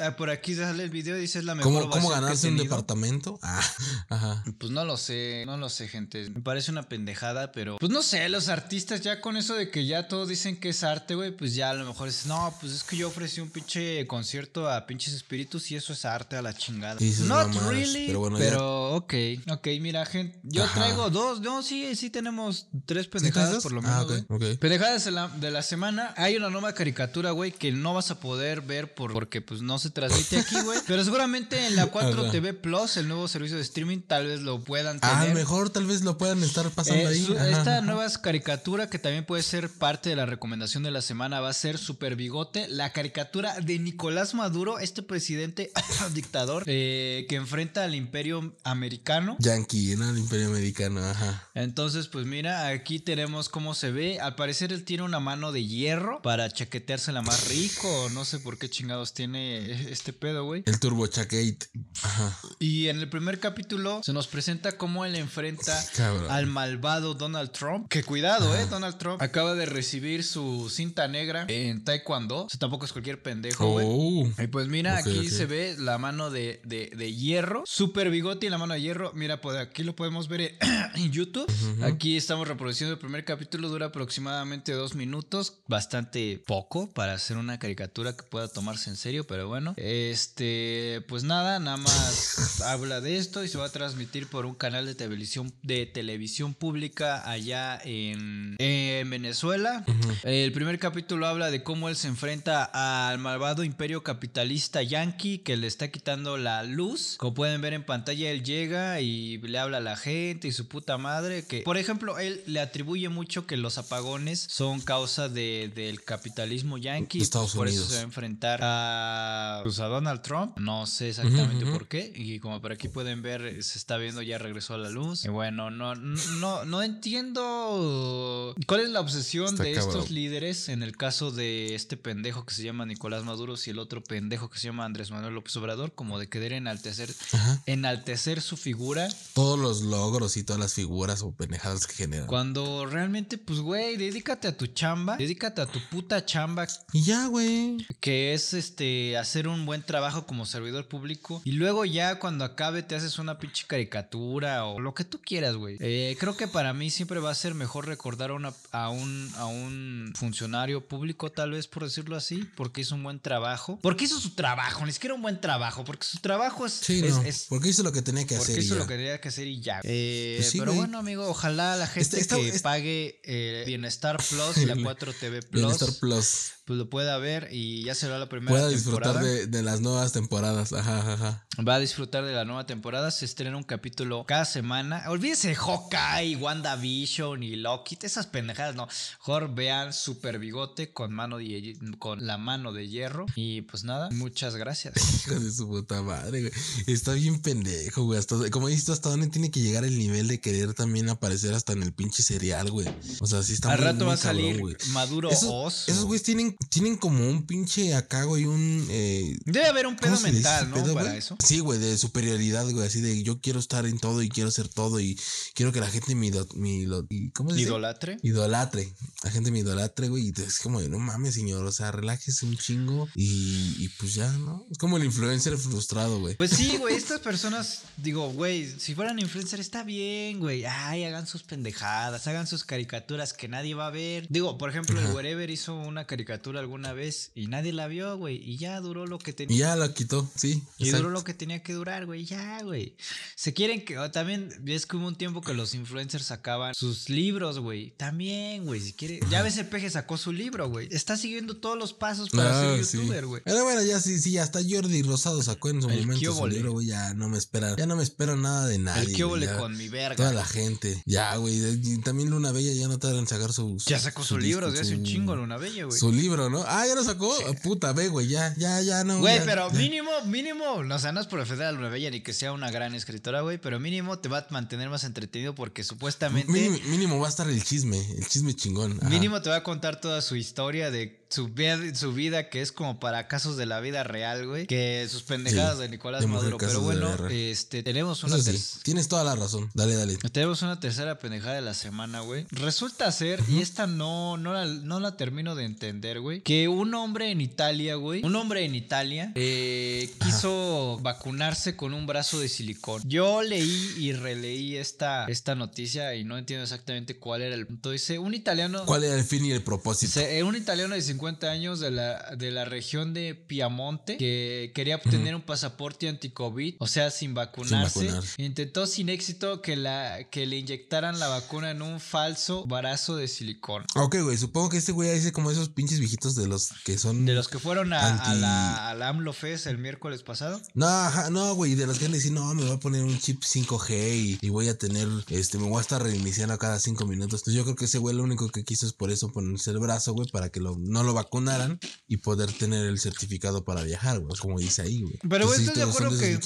Ah, por aquí sale el video y dice es la mejor
¿Cómo, cómo ganarse un
tenido".
departamento? Ah, ajá.
Pues no lo sé, no lo sé, gente. Me parece una pendejada, pero pues no sé, los artistas ya con eso de que ya todos dicen que es arte, güey, pues ya a lo mejor es, no, pues es que yo ofrecí un pinche concierto a pinches espíritus y eso es arte a la chingada.
Dices
Not
mamadas,
really,
pero
pero,
bueno,
ok, ok, mira, gente, yo
Ajá.
traigo dos, no, sí, sí tenemos tres pendejadas por lo
Ah,
menos.
ok,
güey.
ok.
Pendejadas de la, de la semana, hay una nueva caricatura, güey, que no vas a poder ver por, porque pues no se transmite aquí, güey, pero seguramente en la 4
Ajá.
TV Plus, el nuevo servicio de streaming, tal vez lo puedan
Ah, a
tener.
lo mejor tal vez lo puedan estar pasando
Eh,
ahí.
su- esta nueva caricatura que también puede ser parte de la recomendación de la semana va a ser Super Bigote, la caricatura de Nicolás Maduro, este presidente dictador eh, que enfrenta al imperio americano.
Yankee, ¿no? El Imperio Americano, ajá.
Entonces, pues mira, aquí tenemos cómo se ve. Al parecer él tiene una mano de hierro para chaqueteársela más rico. No sé por qué chingados tiene este pedo, güey.
El Turbo Chakate. Ajá.
Y en el primer capítulo se nos presenta cómo él enfrenta
Cabrón.
al malvado Donald Trump. Que cuidado, eh, Donald Trump acaba de recibir su cinta negra en Taekwondo. O sea, tampoco es cualquier pendejo, güey.
Oh.
Y pues mira, aquí se ve la mano de, de- de hierro. Super bigote y la mano de hierro. Mira, pues aquí lo podemos ver en, en YouTube. Aquí estamos reproduciendo el primer capítulo. Dura aproximadamente dos minutos. Bastante poco para hacer una caricatura que pueda tomarse en serio. Pero bueno. Este, pues nada, nada más habla de esto. Y se va a transmitir por un canal de televisión, de televisión pública allá en, en Venezuela. El primer capítulo habla de cómo él se enfrenta al malvado imperio capitalista yankee que le está quitando la luz. Como pueden ver en pantalla, él llega y le habla a la gente y su puta madre. Que, por ejemplo, él le atribuye mucho que los apagones son causa de- del capitalismo yankee.
Estados
por eso se va a enfrentar a, pues, a Donald Trump. No sé exactamente por qué. Y como por aquí pueden ver, se está viendo ya regresó a la luz. Y bueno, no, no, no entiendo cuál es la obsesión
Está
de
cabrón.
estos líderes en el caso de este pendejo que se llama Nicolás Maduro y el otro pendejo que se llama Andrés Manuel López Obrador, como de querer enaltecer,
Ajá.
enaltecer su figura.
Todos los logros y todas las figuras o pendejadas que generan.
Cuando realmente, pues, güey, dedícate a tu chamba, dedícate a tu puta chamba,
Y ya, güey.
que es este hacer un buen trabajo como servidor público y luego ya cuando acabe te haces una pinche caricatura o lo que tú quieras, güey. Eh, creo que para mí siempre va a ser mejor recordar a, una, a, un, a un funcionario público, tal vez por decirlo así, porque hizo un buen trabajo. Porque hizo su trabajo, ni siquiera un buen trabajo, porque su trabajo es...
Sí,
es-
no.
es-
porque hizo lo que tenía que
porque
hacer. y
hizo
ya.
lo que tenía que hacer y ya. Eh,
Pues sí,
pero
güey.
bueno, amigo, ojalá la gente
Está- está-
que pague eh, Bienestar Plus y la 4 TV Plus
Bienestar Plus.
pues lo pueda ver y ya será la primera
Pueda disfrutar
temporada.
de, de las nuevas temporadas. Ajá, ajá, ajá.
Va a disfrutar de la nueva temporada. Se estrena un capítulo cada semana. Olvídese de Hawkeye, WandaVision y Loki. Esas pendejadas, no. Mejor vean Super Bigote con, mano de, con la mano de hierro. Y pues nada, muchas gracias.
Hijo de su puta madre, güey. Está bien pendejo, güey. Hasta, como dices hasta dónde tiene que llegar el nivel de querer también aparecer hasta en el pinche cereal, güey. O sea, sí está
Al
muy,
rato
muy
va a salir
güey.
Maduro
Esos,
Oso.
esos güeyes tienen, tienen como un pinche acá, güey, un... eh,
Debe haber un
¿cómo
pedo mental, ¿no?
pedo,
Para
güey?
eso.
Sí, güey, de superioridad, güey. Así de yo quiero estar en todo y quiero ser todo y quiero que la gente me... me ¿Cómo se dice?
Idolatre.
Idolatre. La gente me idolatre, güey. Y es como no mames, señor. O sea, relájese un chingo. Y, y pues ya, ¿no? Es como el influencer frustrado, güey.
Pues sí, güey, estas personas, digo, güey, si fueran influencers está bien, güey. Ay, hagan sus pendejadas, hagan sus caricaturas que nadie va a ver. Digo, por ejemplo, el. Wherever hizo una caricatura alguna vez y nadie la vio, güey. Y ya duró lo que tenía.
Y ya lo quitó, sí.
Y
exacto.
duró lo que tenía que durar, güey. Ya, güey. Se quieren que. o también que hubo un tiempo que los influencers sacaban sus libros, güey. También, güey. Si quiere. Ya ves, el peje sacó su libro, güey. Está siguiendo todos los pasos para
Ah,
ser youtuber, güey.
Pero bueno, ya sí, sí, hasta Jordi Rosado sacó en su
El
momento su libro, güey. Ya no me espera, ya no me espero nada de nadie.
El
ya.
con mi verga.
Toda la gente. Ya, güey. También Luna Bella ya no tardan en sacar su.
Ya sacó su, libro
disco,
desde hace un chingo, Luna Bella, güey.
Su libro, ¿no? Ah, ya lo sacó. Puta, ve, güey. Ya, ya, ya, no.
Güey,
ya,
pero
ya.
mínimo, mínimo, o sea, no es por ofender a Luna Bella ni que sea una gran escritora, güey, pero mínimo te va a mantener más entretenido porque supuestamente
Mínimo, mínimo va a estar el chisme, el chisme chingón. Ajá.
mínimo te va a contar toda su historia de su vida, su vida que es como para casos de la vida real, güey, que sus pendejadas
Sí,
de Nicolás Maduro, pero bueno, este tenemos una
sí, tienes toda la razón. Dale, dale.
Tenemos una tercera pendejada de la semana, güey. Resulta ser, y esta no, no, la, no la termino de entender, güey, que un hombre en Italia, güey, un hombre en Italia eh, quiso vacunarse con un brazo de silicón. Yo leí y releí esta, esta noticia y no entiendo exactamente cuál era el punto. Dice, un italiano...
¿Cuál era el fin y el propósito?
eh, un italiano de 50 años de la, de la región de Piamonte que quería obtener un pasaporte anti-COVID, o sea, sin vacunarse.
vacunarse.
Intentó sin éxito que, la, que le inyectaran la vacuna en un falso barazo de silicón.
Ok, güey, supongo que este güey dice como esos pinches viejitos de los que son...
De los que fueron a, a
Anti-
la, al AMLO Fest el miércoles pasado.
No, ajá, no, güey, de los que le dicen, no, me voy a poner un chip 5G y, y voy a tener, este, me voy a estar reiniciando cada cinco minutos. Entonces yo creo que ese güey lo único que quiso es por eso ponerse el brazo, güey, para que lo, no lo vacunaran y poder tener el certificado para viajar, güey, como dice ahí, güey.
Pero, güey, ¿estás de acuerdo que-.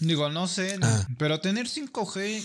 Digo, no sé, no,
Ah.
pero tener 5G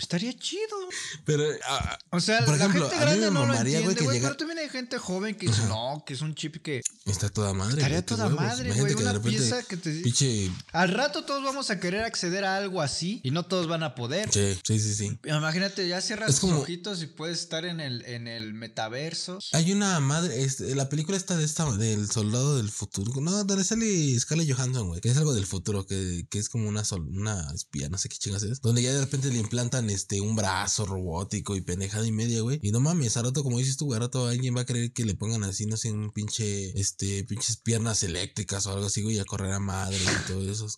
estaría chido.
Pero, ah,
O sea,
Por
la
ejemplo,
gente
a mí
grande
me
no lo
güey,
entiende,
que
güey,
llega-
pero también hay gente joven que dice, no, que es un chip que
está toda madre.
estaría
güey, qué
toda madre, güey, una pieza que te...
Pinche,
Al rato todos vamos a querer acceder a algo así y no todos van a poder.
sí, sí, sí, sí.
Imagínate, ya cierras
Es
tus
como-
ojitos y puedes estar en el, en el metaverso.
Hay una madre, este, la película esta de esta, del soldado del futuro. No, donde sale Scarlett Johansson, güey. Que es algo del futuro, que, que es como una, sol- una espía, no sé qué chingas es. Donde ya de repente le implantan este un brazo robótico y pendejada y media, güey. Y no mames, a rato, como dices tú, güey, a rato alguien va a querer que le pongan así, no sé, un pinche, este, pinches piernas eléctricas o algo así, güey, a correr a madre y todo eso.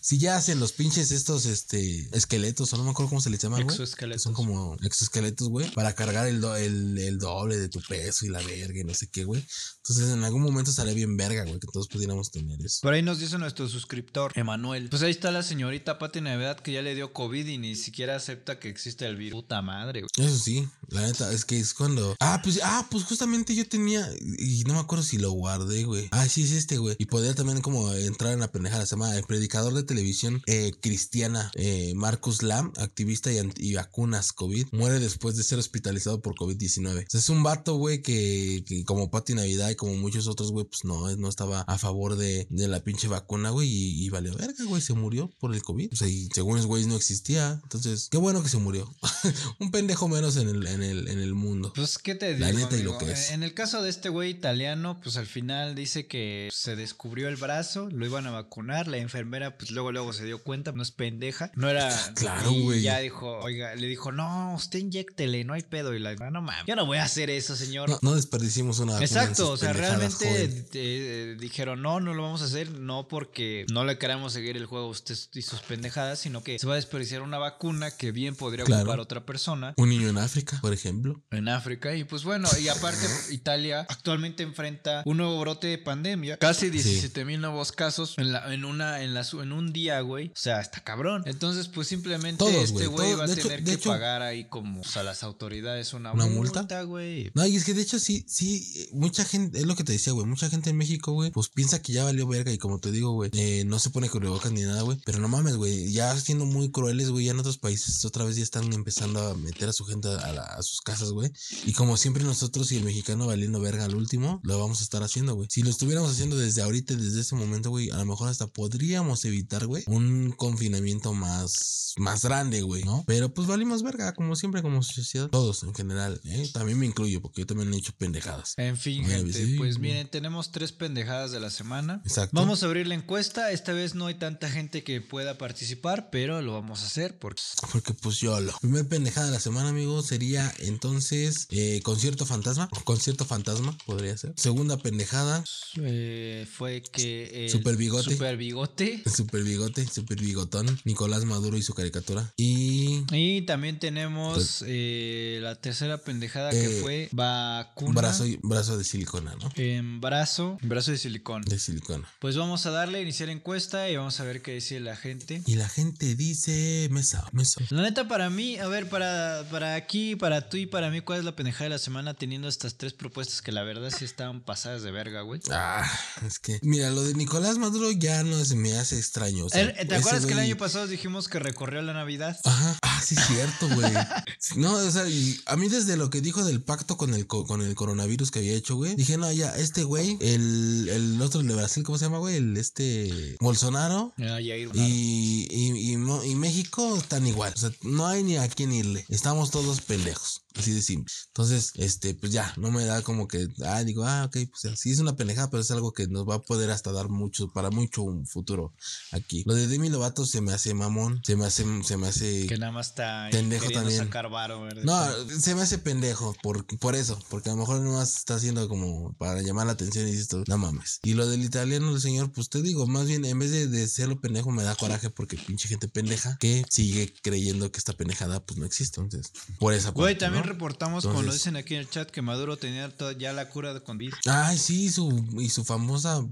Si ya hacen los pinches estos, este, esqueletos, o no me acuerdo cómo se les llaman, güey. Son como exoesqueletos, güey, para cargar el, do- el, el doble de tu peso y la verga y no sé qué, güey. Entonces en algún momento estaría bien verga, güey, que todos pudiéramos tener eso.
Por ahí nos dice nuestro suscriptor, Emanuel. Pues ahí está la señorita Pati Navidad que ya le dio COVID y ni siquiera acepta que existe el virus. Puta madre, güey.
Eso sí, la neta, es que es cuando. Ah, pues, ah, pues justamente yo tenía. Y no me acuerdo si lo guardé, güey. Ah, sí, es este, güey. Y podría también como entrar en la pendejada. Se llama el predicador de televisión eh, cristiana eh, Marcus Lam, activista y, y vacunas COVID. Muere después de ser hospitalizado por COVID-19. O sea, es un vato, güey, que, que como Pati Navidad como muchos otros, güey, pues no, no estaba a favor de, de la pinche vacuna, güey. Y, y valió verga, güey. Se murió por el COVID. O sea, y según los güeyes no existía. Entonces, qué bueno que se murió. un pendejo menos en el, en el, en el mundo.
Pues, ¿qué te digo?
La neta y lo que es.
En el caso de este güey italiano, pues al final dice que se descubrió el brazo, lo iban a vacunar, la enfermera, pues luego, luego se dio cuenta, no es pendeja, no era.
Claro,
y
güey.
Ya dijo, oiga, le dijo, no, usted inyéctele, no hay pedo. Y la, "Ah, no mames, yo no voy a hacer eso, señor.
No, no desperdicimos una
Exacto, o sea, realmente
joven.
eh, dijeron, no, no lo vamos a hacer, no porque no le queramos seguir el juego a usted y sus pendejadas, sino que se va a desperdiciar una vacuna que bien podría
Claro.
ocupar otra persona
Un niño en África, por ejemplo.
en África. Y pues bueno, y aparte Italia actualmente enfrenta un nuevo brote de pandemia. Casi 17 mil nuevos casos en, la, en, una, en, la, en un día, güey. O sea, está cabrón. Entonces, pues simplemente
Todos,
este
güey,
va a
hecho-
tener que
hecho-
pagar ahí como a las autoridades una,
¿Una multa,
güey.
No, y es que de hecho sí, sí, mucha gente, es lo que te decía, güey, mucha gente en México, güey, pues piensa que ya valió verga y como te digo, güey, eh, no se pone cubrebocas ni nada, güey, pero no mames, güey, ya siendo muy crueles, güey, ya en otros países otra vez ya están empezando a meter a su gente a, la- a sus casas, güey, y como siempre nosotros y el mexicano valiendo verga al último, lo vamos a estar haciendo, güey. Si lo estuviéramos haciendo desde ahorita, desde ese momento, güey, a lo mejor hasta podríamos evitar, güey, un confinamiento más, más grande, güey, ¿no? Pero pues valimos verga, como siempre, como sociedad, todos en general, ¿eh? También me incluyo, porque yo también he hecho pendejadas.
En fin, gente,
sí,
pues
güey.
miren, tenemos tres pendejadas de la semana.
Exacto.
Vamos a abrir la encuesta. Esta vez no hay tanta gente que pueda participar, pero lo vamos a hacer porque
Porque pues yo lo. Primer pendejada de la semana, amigo, sería entonces eh, concierto fantasma. Concierto fantasma, podría ser. Segunda pendejada,
eh, fue que el
Super bigote.
Super bigote.
super bigote, super bigotón. Nicolás Maduro y su caricatura. Y
Y también tenemos eh, la tercera pendejada que fue vacuna
brazo, brazo de silicona, ¿no?
en brazo, brazo de silicón.
De silicona.
Pues vamos a darle a iniciar encuesta y vamos a ver qué dice la gente.
Y la gente dice mesa, mesa.
La neta, para mí, a ver, para, para aquí, para tú y para mí, ¿cuál es la pendejada de la semana teniendo estas tres propuestas que la verdad sí estaban pasadas de verga, güey?
Ah, es que, mira, lo de Nicolás Maduro ya no se me hace extraño. o sea,
Eh, ¿Te acuerdas que el año pasado dijimos que recorrió la Navidad?
Ajá. Ah, sí, es cierto, güey. no, o sea, y a mí desde lo que dijo del pacto con el, co- con el coronavirus que había hecho, güey, dije, no, ya, este güey, el, el otro de Brasil, ¿cómo se llama, güey? El este Bolsonaro.
Ah, Jair.
Y, y, y y México están igual. O sea, no hay ni a quién irle. Estamos todos pendejos. Así de simple. Entonces, este, pues ya, no me da como que, ah, digo, ah, ok, pues sí es una pendejada, pero es algo que nos va a poder hasta dar mucho, para mucho un futuro aquí. Lo de Demi Lovato se me hace mamón, se me hace, se me hace...
Que nada más está
Pendejo también.
sacar varo.
No, se me hace pendejo por, por eso, porque a lo mejor nomás está haciendo como para llamar la atención y dices no mames. Y lo del italiano del señor, pues te digo, más bien en vez de, de serlo pendejo me da coraje porque pinche gente pendeja que sigue creyendo que esta pendejada pues no existe. Entonces, por esa
Güey,
parte,
también
¿no?
Reportamos, como lo
Entonces-
dicen aquí en el chat, que Maduro tenía ya la cura de COVID.
Ay, sí, su, y su famosa.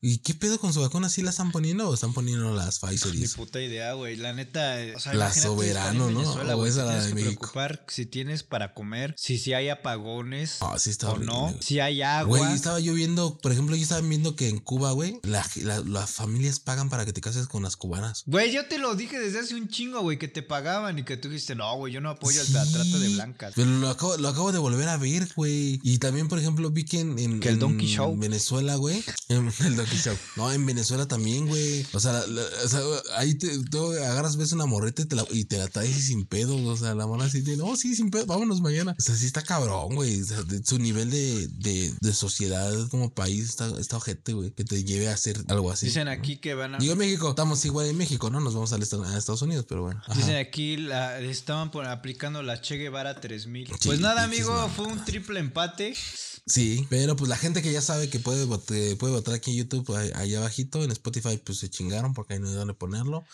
¿Y qué pedo con su vacuna? ¿Sí la están poniendo o están poniendo las Pfizer
Ni puta idea, güey. La neta. O sea,
La Soberano, ¿no?
Venezuela,
O esa la de
que
México.
preocupar si tienes para comer, si, si hay apagones
Ah, sí está
o
horrible,
no, si hay agua.
Güey, estaba yo viendo, por ejemplo, yo estaba viendo que en Cuba, güey, la- la- las familias pagan para que te cases con las cubanas.
Güey, yo te lo dije desde hace un chingo, güey, que te pagaban y que tú dijiste, no, güey, yo no apoyo el la trata de
Sí,
blancas.
Pero lo acabo, lo acabo de volver a ver, güey. Y también, por ejemplo, vi que en, en-
Que el
en
Donkey Show.
Venezuela, güey. El Donkey Show. No, en Venezuela también, güey. O sea, la- la- o sea, ahí te, tú agarras, ves una morreta y te la, y te la traes y sin pedo. O sea, la morra así de, no, sí, sin pedo, vámonos mañana. O sea, sí está cabrón, güey. O sea, de- su nivel de, de, de sociedad como país está, está ojete, güey. Que te lleve a hacer algo así.
Dicen aquí que van a.
Digo México, estamos igual en México, ¿no? Nos vamos a Estados Unidos, pero bueno. Ajá.
Dicen aquí, la, estaban por- aplicando la Che Guevara 3000.
Sí,
pues nada, amigo, fue un triple empate.
Sí, pero pues la gente que ya sabe que puede, vote- puede votar aquí en YouTube, allá abajito, en Spotify pues se chingaron porque ahí no hay dónde ponerlo.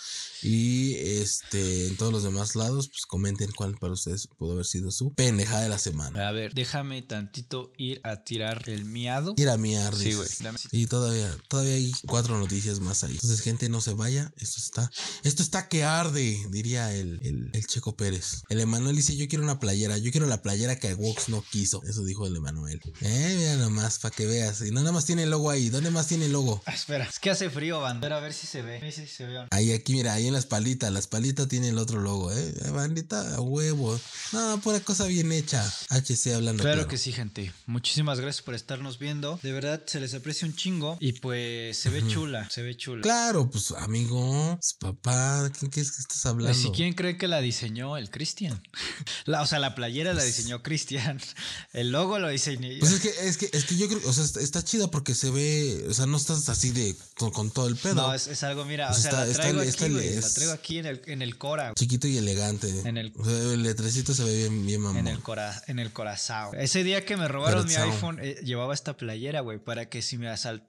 Y este, en todos los demás lados, pues comenten cuál para ustedes pudo haber sido su pendejada de la semana.
A ver, déjame tantito ir a tirar el miado.
Ir a miar,
Sí, güey.
Y todavía, todavía hay cuatro noticias más ahí. Entonces, gente, no se vaya. Esto está, esto está que arde, diría el, el, el Checo Pérez. El Emanuel dice: Yo quiero una playera. Yo quiero la playera que Vox no quiso. Eso dijo el Emanuel. Eh, mira nomás, para que veas. Y no nada más tiene el logo ahí. ¿Dónde más tiene el logo?
Ah, espera, es que hace frío, bandera, a ver si se ve. A ver si se ve.
Ahí, aquí, mira, ahí en las palitas. Las palitas tiene el otro logo, ¿eh? Eh, Bandita, a huevo. No, pura cosa bien hecha. HC hablando.
Claro que sí, gente. Muchísimas gracias por estarnos viendo. De verdad, se les aprecia un chingo. Y pues se ve chula, se ve chula.
Claro, pues, amigo, pues, papá, ¿qué, qué es que estás hablando?
Pues, si quién cree que la diseñó el Cristian. O sea, la playera la diseñó Cristian. El logo lo diseñó.
Pues es que, es que, es que yo creo, o sea, está, está chida porque se ve, o sea, no estás así de con, con todo el pedo.
no, es, es algo, mira,
Pues
o sea,
está-
la traigo
está-
aquí, La traigo aquí en el, en el cora. güey.
Chiquito y elegante.
En el-
o sea, el letrecito se ve bien, bien mamón.
En el, cora, en el corazón. Ese día que me robaron mi iPhone, eh, llevaba esta playera, güey, para que si me,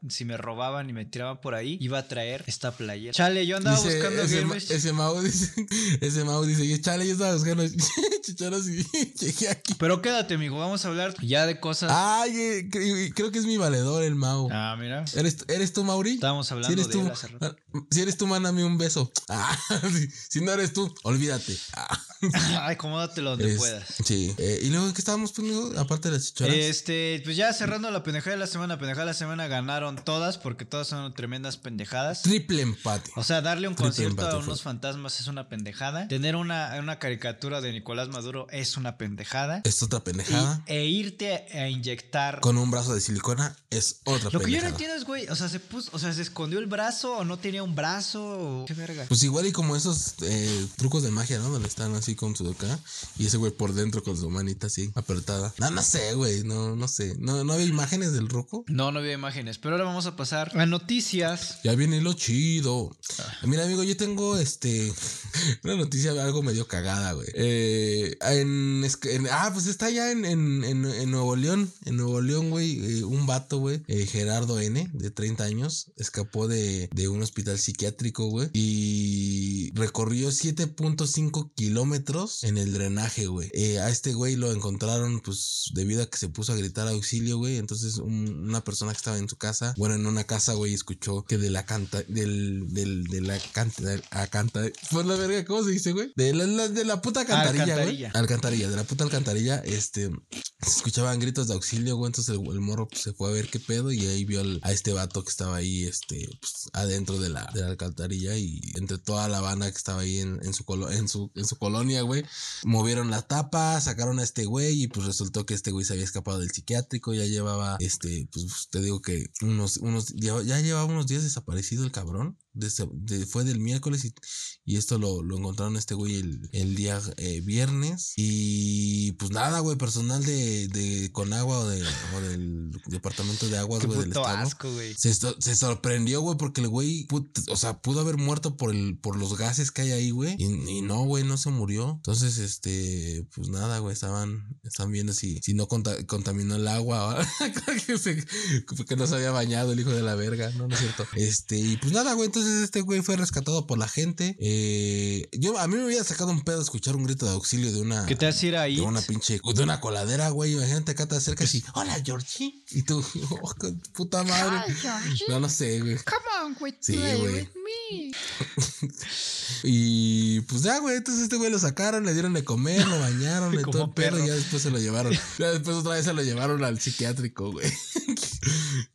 si me robaban y me tiraban por ahí, iba a traer esta playera. Chale, yo andaba
Dice,
buscando
ese, ma- ese Mau dice, ese Mau dice, "Y chale, yo estaba buscando chicharos y llegué aquí.
Pero quédate, amigo, vamos a hablar ya de cosas.
Ay, eh, cre- creo que es mi valedor el Mau.
Ah, mira.
¿Eres, ¿Eres tú, Mauri?
Estábamos hablando
si eres
de
tú,
él hace rato.
ah, Si eres tú, mándame un beso. Ah, si, si no eres tú, olvídate. Ah.
Ay, acomódatelo donde
Es-
puedas.
Sí. Eh, y luego, ¿qué estábamos poniendo? Aparte de las chichoras.
Este, pues ya cerrando la pendejada de la semana, pendejada de la semana ganaron todas porque todas son tremendas pendejadas.
Triple empate.
O sea, darle un
Triple
concierto a unos
fue.
fantasmas es una pendejada. Tener una, una caricatura de Nicolás Maduro es una pendejada.
Es otra
Y-
pendejada.
e irte a inyectar.
Con un brazo de silicona es otra
Lo que yo no
pendejada.
entiendo es, güey, o sea, se puso, o sea, se escondió el brazo o no tenía un brazo o qué verga.
Pues igual y como esos eh, trucos de magia, ¿no? Donde están así con su acá y ese güey por dentro con su manita así apretada. No, no sé, güey, no, no sé. No, no había imágenes del roco.
No, no había imágenes, pero ahora vamos a pasar a noticias.
Ya viene lo chido. Mira, amigo, yo tengo este una noticia algo medio cagada, güey. Eh, en, en- ah, pues está ya en, en, en- Nuevo León. En Nuevo León, güey, eh, un vato, güey, eh, Gerardo N, de 30 años, escapó de, de un hospital psiquiátrico, güey, y recorrió 7.5 kilómetros en el drenaje, güey. Eh, a este güey lo encontraron, pues, debido a que se puso a gritar auxilio, güey. Entonces, un- una persona que estaba en su casa, bueno, en una casa, güey, escuchó que de la canta, del, del, de la canta, de la canta, por la verga, ¿cómo se dice, güey? De la, la- de la puta alcantarilla, güey.
Alcantarilla.
Alcantarilla, de la puta alcantarilla, este, se escuchaban gritos de auxilio, güey. Entonces el, morro pues, se fue a ver qué pedo y ahí vio a este vato que estaba ahí, este, pues, adentro de la, de la alcantarilla y entre toda la banda que estaba ahí en, en su, colo- en, su, en su colonia, güey. Movieron la tapa, sacaron a este güey y pues resultó que este güey se había escapado del psiquiátrico. Ya llevaba, este, pues te digo que unos, unos, ya llevaba unos días desaparecido el cabrón. Fue del miércoles y, y esto lo, lo encontraron este güey el, el día eh, viernes. Y pues nada, güey, personal de, de Conagua o, de, o del departamento de aguas, güey, del estado.
asco, güey.
Se, sorprendió, güey, porque el güey, o sea, pudo haber muerto por el, por los gases que hay ahí, güey. Y, y no, güey, no se murió. Entonces, este, pues nada, güey, estaban, estaban viendo si, si no conta- contaminó el agua. que, se- que no se había bañado el hijo de la verga, no, no es cierto. Este, y pues nada, güey, entonces este güey fue rescatado por la gente. Eh, yo, a mí me había sacado un pedo escuchar un grito de auxilio de una.
¿Qué te hace ir ahí?
De una pinche, de una coladera, güey. Imagínate acá te acercas y, hola, Georgie. Y tú, oh, puta madre. No, no sé, güey.
Come on, güey.
Sí, güey. Y pues ya, güey. Entonces este güey lo sacaron, le dieron de comer, lo bañaron, le todo el
perro.
Y ya después se lo llevaron. Ya después otra vez se lo llevaron al psiquiátrico, güey.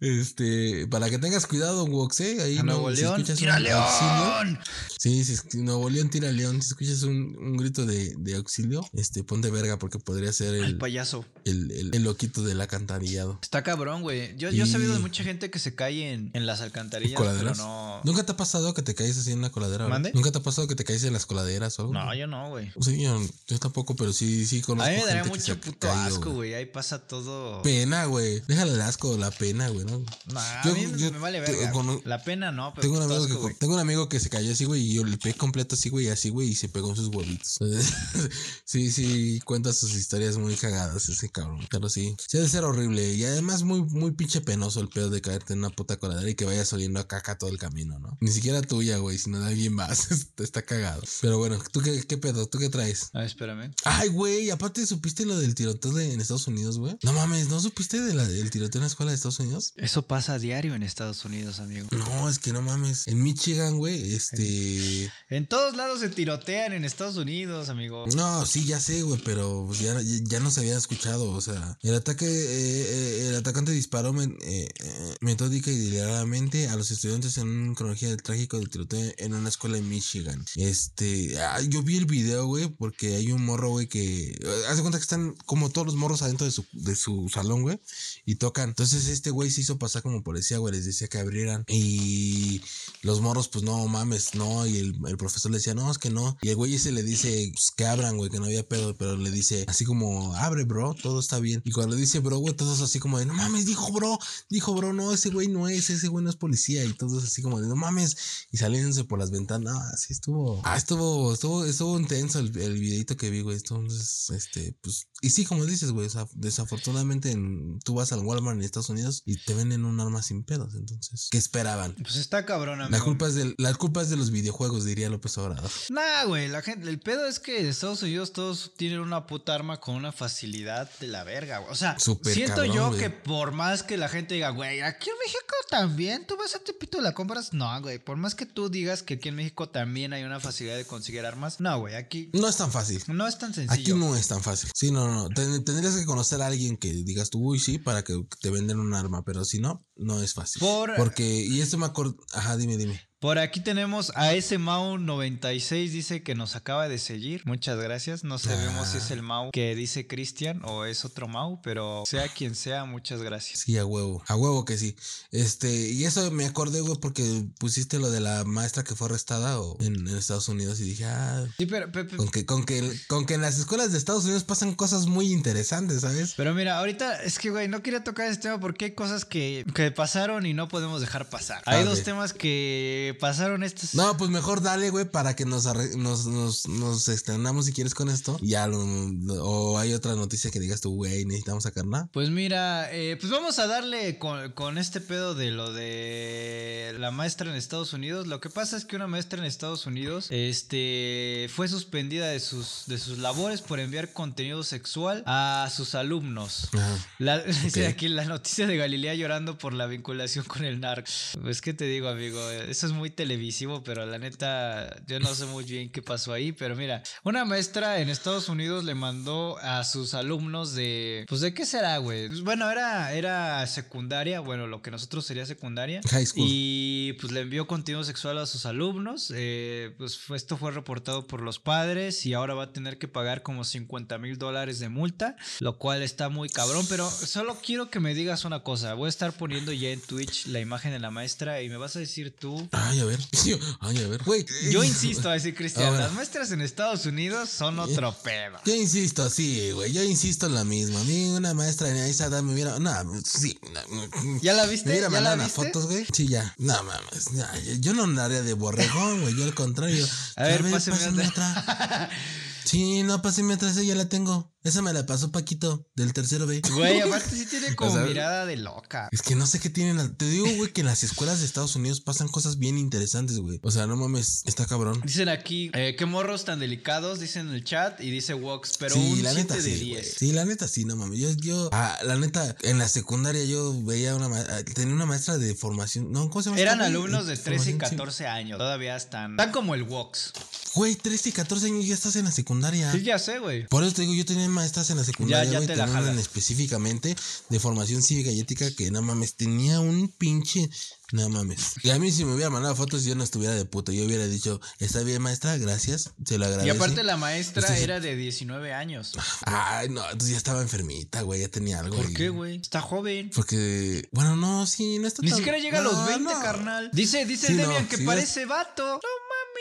Este, para que tengas cuidado, Wox, ¿eh? Ahí no,
Nuevo
si
León.
escuchas un
¡Tira
auxilio-
León!
Sí, si Nuevo León tira León. Si escuchas un, un grito de, de auxilio, este, ponte verga porque podría ser
El
el,
payaso.
el, el- el loquito del alcantarillado.
Está cabrón, güey. Yo, yo he sabido de mucha gente que se cae en, en las alcantarillas, pero no.
¿Nunca te ha pasado que te caes así en una coladera?
¿Mande?
¿Nunca te ha pasado que te caes en las coladeras o algo?
No, yo no, güey.
Sí, yo, yo tampoco, pero sí, sí
A
conozco
mí me daría mucho puto
caído,
asco, güey. Ahí pasa todo.
Pena, güey. Déjale el asco, la pena, güey, ¿no?
Nah,
Yo-
a mí
yo
me vale verga.
cono-
La pena no, pero
Tengo un, amigo
asco,
que, tengo un amigo que se cayó así, güey, y yo le pegué completo así, güey, y así, güey, y se pegó en sus huevitos. sí, sí, cuenta sus historias muy cagadas ese cabrón. Pero sí, sí ha de ser horrible. Y además muy, muy pinche penoso el pedo de caerte en una puta coladera y que vayas oliendo a caca todo el camino, ¿no? Ni siquiera tuya, güey, sino de alguien más. Está cagado. Pero bueno, ¿tú qué, qué pedo? ¿Tú qué traes?
A ver, espérame.
Ay, güey, aparte supiste lo del tiroteo de- en Estados Unidos, güey. No mames, ¿no supiste de la- del tiroteo en la escuela de Estados Unidos?
Eso pasa a diario en Estados Unidos, amigo.
No, es que no mames. En Michigan, güey, este.
En todos lados se tirotean en Estados Unidos, amigo.
No, sí, ya sé, güey, pero pues ya, ya, no se había escuchado. O sea, el ataque, eh, eh, el atacante disparó men- eh, eh, metódica y deliberadamente a los estudiantes en una cronología del trágico del tiroteo en una escuela en Michigan. Este, yo vi el video, güey, porque hay un morro, güey, que eh, hace cuenta que están como todos los morros adentro de su, de su salón, güey, y tocan. Entonces este güey se hizo pasar como policía, güey, les decía que abrieran y los morros, pues no mames, no. Y el, profesor le decía, no, es que no. Y el güey ese le dice pues, que abran, güey, que no había pedo, pero le dice así como, abre, bro, todo está bien. Y cuando le dice, bro, güey, todos así como de, no mames, dijo, bro, dijo, bro, no, ese güey no es, ese güey no es policía. Y todos así como de, no mames. Y saliéndose por las ventanas, ah, sí estuvo, ah, estuvo, estuvo, estuvo intenso el, videito que vi, güey. Entonces, este, pues, y sí, como dices, güey, desafortunadamente en- tú vas al Walmart en Estados Unidos y te venden un arma sin pedos. Entonces, ¿qué esperaban?
Pues está cabrón, amigo.
La culpa es del, la culpa es de los videojuegos, diría López Obrador.
Nah, güey, la gente, el pedo es que en Estados Unidos todos tienen una puta arma con una facilidad de la verga, güey. O sea,
Súper
siento
cabrón,
yo
güey.
que por más que la gente diga, güey, aquí en México también, tú vas a Tepito y la compras. No, güey, por más que tú digas que aquí en México también hay una facilidad de conseguir armas. No, güey, aquí
No es tan fácil.
no es tan
Aquí
sencillo.
no es tan fácil. Sí, no, no. Ten- tendrías que conocer a alguien que digas tú, uy, sí, para que te venden un arma, pero si no, no es fácil.
Por-
Porque, y esto me acuerdo. Ajá, dime, dime.
Por aquí tenemos a ese Mau 96, dice que nos acaba de seguir. Muchas gracias. No sabemos si es el Mau que dice Cristian o es otro Mau, pero sea quien sea, muchas gracias.
Sí, a huevo. A huevo que sí. Este, y eso me acordé, güey, porque pusiste lo de la maestra que fue arrestada o en, en Estados Unidos y dije, ah,
Sí, pero, pe- pe-
con que, con que, con que en las escuelas de Estados Unidos pasan cosas muy interesantes, ¿sabes?
pero mira, ahorita es que, güey, no quería tocar este tema porque hay cosas que, que pasaron y no podemos dejar pasar. Hay
Ah,
dos temas que pasaron estos.
No, pues mejor dale, güey, para que nos, arre- nos, nos, nos estrenamos si quieres con esto. Ya, lo- lo- o hay otra noticia que digas tú, güey, necesitamos sacar nada.
Pues mira, eh, pues vamos a darle con, con este pedo de lo de la maestra en Estados Unidos. Lo que pasa es que una maestra en Estados Unidos este, fue suspendida de sus, de sus labores por enviar contenido sexual a sus alumnos.
Ajá.
La, dice
Ok.
aquí la noticia de Galilea llorando por la vinculación con el narco. Pues, ¿qué te digo, amigo? Eso es muy televisivo, pero la neta, yo no sé muy bien qué pasó ahí. Pero mira, una maestra en Estados Unidos le mandó a sus alumnos de. Pues de qué será, güey. Pues, bueno, era, era secundaria, bueno, lo que nosotros sería secundaria.
High school.
Y pues le envió contenido sexual a sus alumnos. eh, pues esto fue reportado por los padres y ahora va a tener que pagar como 50 mil dólares de multa, lo cual está muy cabrón. Pero solo quiero que me digas una cosa. Voy a estar poniendo ya en Twitch la imagen de la maestra y me vas a decir tú.
Ay, a ver. Ay, a ver. Güey.
Yo insisto a decir, Cristian, las maestras en Estados Unidos son otro pedo.
Yo insisto, sí, güey. Yo insisto en la misma. A mí una maestra en esa edad me hubiera. No, sí. no,
¿Ya la
¿Me
viste?
hubiera
¿Ya la viste?
fotos, güey? Sí, ya. No mames. no, yo no andaría de borregón, güey. Yo al contrario.
A ver, pásame
otra.
otra.
Sí, no, pásame otra. Esa ya la tengo. Esa me la pasó Paquito, del tercero B.
Güey, aparte sí tiene como
O sea,
mirada de loca.
Es que no sé qué tienen. Te digo, güey, que en las escuelas de Estados Unidos pasan cosas bien interesantes, güey. O sea, no mames, está cabrón.
Dicen aquí, eh, qué morros tan delicados, dicen en el chat y dice Wox, pero
sí,
un
la
7
neta
de
sí,
10.
güey. Sí, la neta sí, no mames. Yo, yo, ah, la neta, en la secundaria yo veía una ah, tenía una maestra de formación. No, ¿cómo se llama?
Eran alumnos de 13 y
Formación, sí.
14 años, todavía están. Están como el Wox.
Güey, 13 y 14 años ya estás en la secundaria.
Sí, ya sé, güey.
Por eso te digo, yo tenía maestras en la secundaria, güey, específicamente de formación cívica y ética que no mames, tenía un pinche, no mames. Y a mí si me hubiera mandado fotos yo no estuviera de puta, yo hubiera dicho, está bien maestra, gracias, se lo
Y
agradezco.
aparte la maestra
Usted
era de 19 años.
Ay, no, entonces ya estaba enfermita, güey, ya tenía algo.
¿Por qué, güey? Está joven.
Porque, bueno, no, sí, no está
Ni
tan-
siquiera llega a los 20,
no.
carnal. Dice, dice
Sí, no,
Demian que
sí,
parece vato. No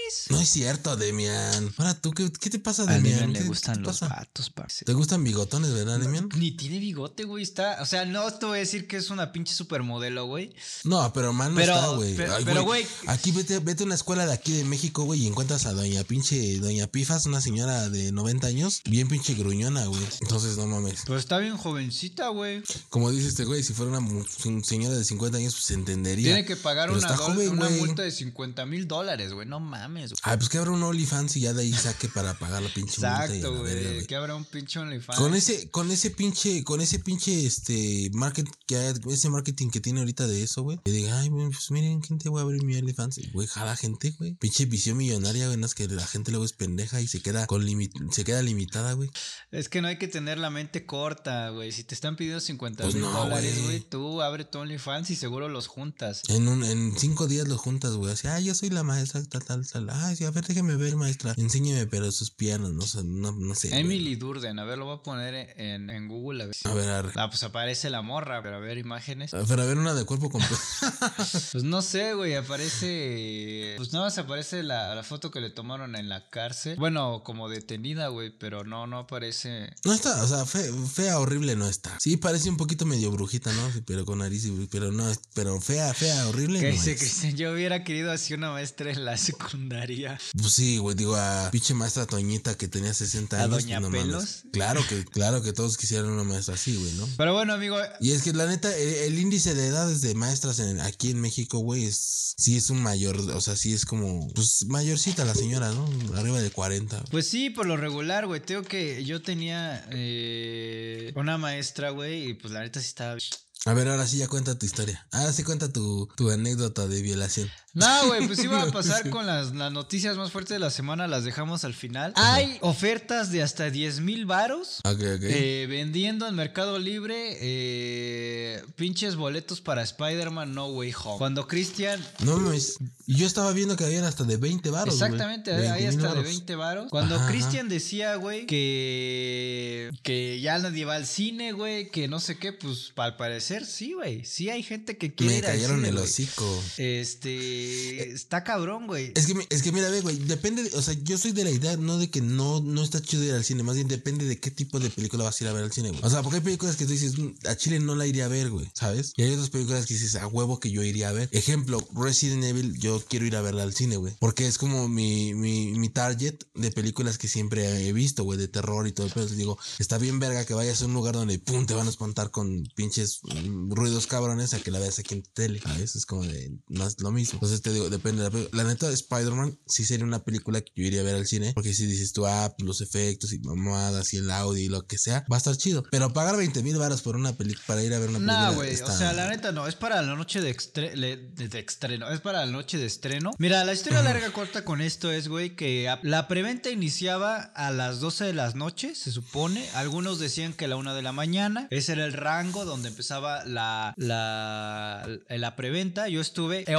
mames.
No es cierto, Demian. Ahora tú, ¿qué, qué te pasa,
A
Demian?
Demian le
¿Qué-
gustan los
pasa?
vatos, parce.
¿Te gustan bigotones, verdad, Demian?
Ni tiene bigote, güey. Está, o sea, no te voy a decir que es una pinche supermodelo, güey.
No, pero mal no
Pero-
está, güey.
pero-
Ay,
pero, güey.
Aquí vete, vete a una escuela de aquí de México, güey, y encuentras a doña pinche, doña Pifas, una señora de 90 años, bien pinche gruñona, güey. Entonces, no mames.
Pero está bien jovencita, güey.
Como dice este güey, si fuera una señora de 50 años, pues se entendería.
Tiene que pagar
Pero
una,
está
dol-
joven,
una multa de 50 mil dólares, güey. No mames, güey.
Ay, pues que abra un OnlyFans y ya de ahí saque para pagar la pinche
Exacto, güey. Que habrá un pinche OnlyFans.
Con ese, con ese pinche, con ese pinche este market que ese marketing que tiene ahorita de eso, güey. Que diga, ay, pues miren, gente, voy a abrir mi OnlyFans. Güey, jala gente, güey. Pinche visión millonaria, güey. No es que la gente luego es pendeja y se queda con se queda limitada, güey.
Es que no hay que tener la mente corta, güey. Si te están pidiendo 50
Pues
mil
no,
dólares,
güey.
tú abre tu OnlyFans y seguro los juntas.
En un, en cinco días lo juntas, güey. Así, ah, yo soy la maestra, tal, tal, tal. Ay, sí, a ver, déjeme ver, maestra. Enséñeme, pero sus pianos, no sé, no, no sé.
Emily Durden, a ver, lo voy a poner en, en Google. A ver.
A ver, arre.
Ah, pues aparece la morra, pero a ver imágenes.
Pero a ver una de cuerpo completo.
Pues no sé, güey, aparece. Pues nada más aparece la, la foto que le tomaron en la cárcel. Bueno, como detenida, güey, pero no, no aparece.
No está, o sea, fe- fea, horrible no está. Sí, parece un poquito medio brujita, ¿no? Pero con nariz, y- pero no, pero fea, fea, horrible.
¿Qué
no es.
Yo hubiera querido así una maestra en la secundaria.
Pues sí, güey, digo, a pinche maestra Toñita que tenía 60
¿A
años.
Doña
mames.
Pelos?
Claro que, claro que todos quisieran una maestra así, güey, ¿no?
Pero bueno, amigo,
Y es que la neta, el, el índice de edades de maestras en- aquí en México, güey, es, sí es un mayor, o sea, sí es como, pues mayorcita la señora, ¿no? Arriba de 40.
Pues sí, por lo regular, güey. Tengo que yo tenía eh, una maestra, güey, y pues la neta sí estaba.
A ver, ahora sí ya cuenta tu historia. Ahora sí cuenta tu, tu anécdota de violación.
No, güey, pues iba a
No,
pasar con las, las noticias más fuertes de la semana, las dejamos al final. Hay ofertas de hasta 10 mil varos.
Ok, ok.
eh, vendiendo en Mercado Libre eh, pinches boletos para Spider-Man No Way Home. Cuando Cristian
No mames. Y yo estaba viendo que habían hasta de 20 baros.
Exactamente, hay
20,000
hasta de
varos.
20 varos. Cuando
Ajá,
Cristian decía, güey, que, que ya nadie va al cine, güey, que no sé qué, pues al parecer sí, güey. Sí hay gente que quiere
Me
ir al
cayeron
cine,
el hocico.
Este, está cabrón, güey.
Es que, es que mira, ve, güey, depende, de- o sea, yo soy de la idea, no de que no, no está chido ir al cine, más bien depende de qué tipo de película vas a ir a ver al cine, güey. O sea, porque hay películas que tú dices, "Mm, a Chile no la iría a ver, güey, ¿sabes? Y hay otras películas que dices, a huevo que yo iría a ver. Ejemplo, Resident Evil, yo quiero ir a verla al cine, güey. Porque es como mi, mi, mi target de películas que siempre he visto, güey, de terror y todo. Pero digo, está bien verga que vayas a un lugar donde, pum, te van a espantar con pinches mm, ruidos cabrones a que la veas aquí en tele, ¿sabes? Es como de, no es lo mismo. Entonces, Entonces te digo, depende de la película. La neta, Spider-Man sí sería una película que yo iría a ver al cine. Porque si dices tú, ah, pues los efectos y mamadas y el audio y lo que sea, va a estar chido. Pero pagar 20 mil baros por una película para ir a ver una película.
No, güey.
está-
O sea, la neta no. Es para la noche de, extre- de- de estreno. Es para la noche de estreno. Mira, la historia larga corta con esto es, güey, que la preventa iniciaba a las 12 de las noches, se supone. Algunos decían que a la 1 de la mañana. Ese era el rango donde empezaba la, la, la preventa. Yo estuve, eh,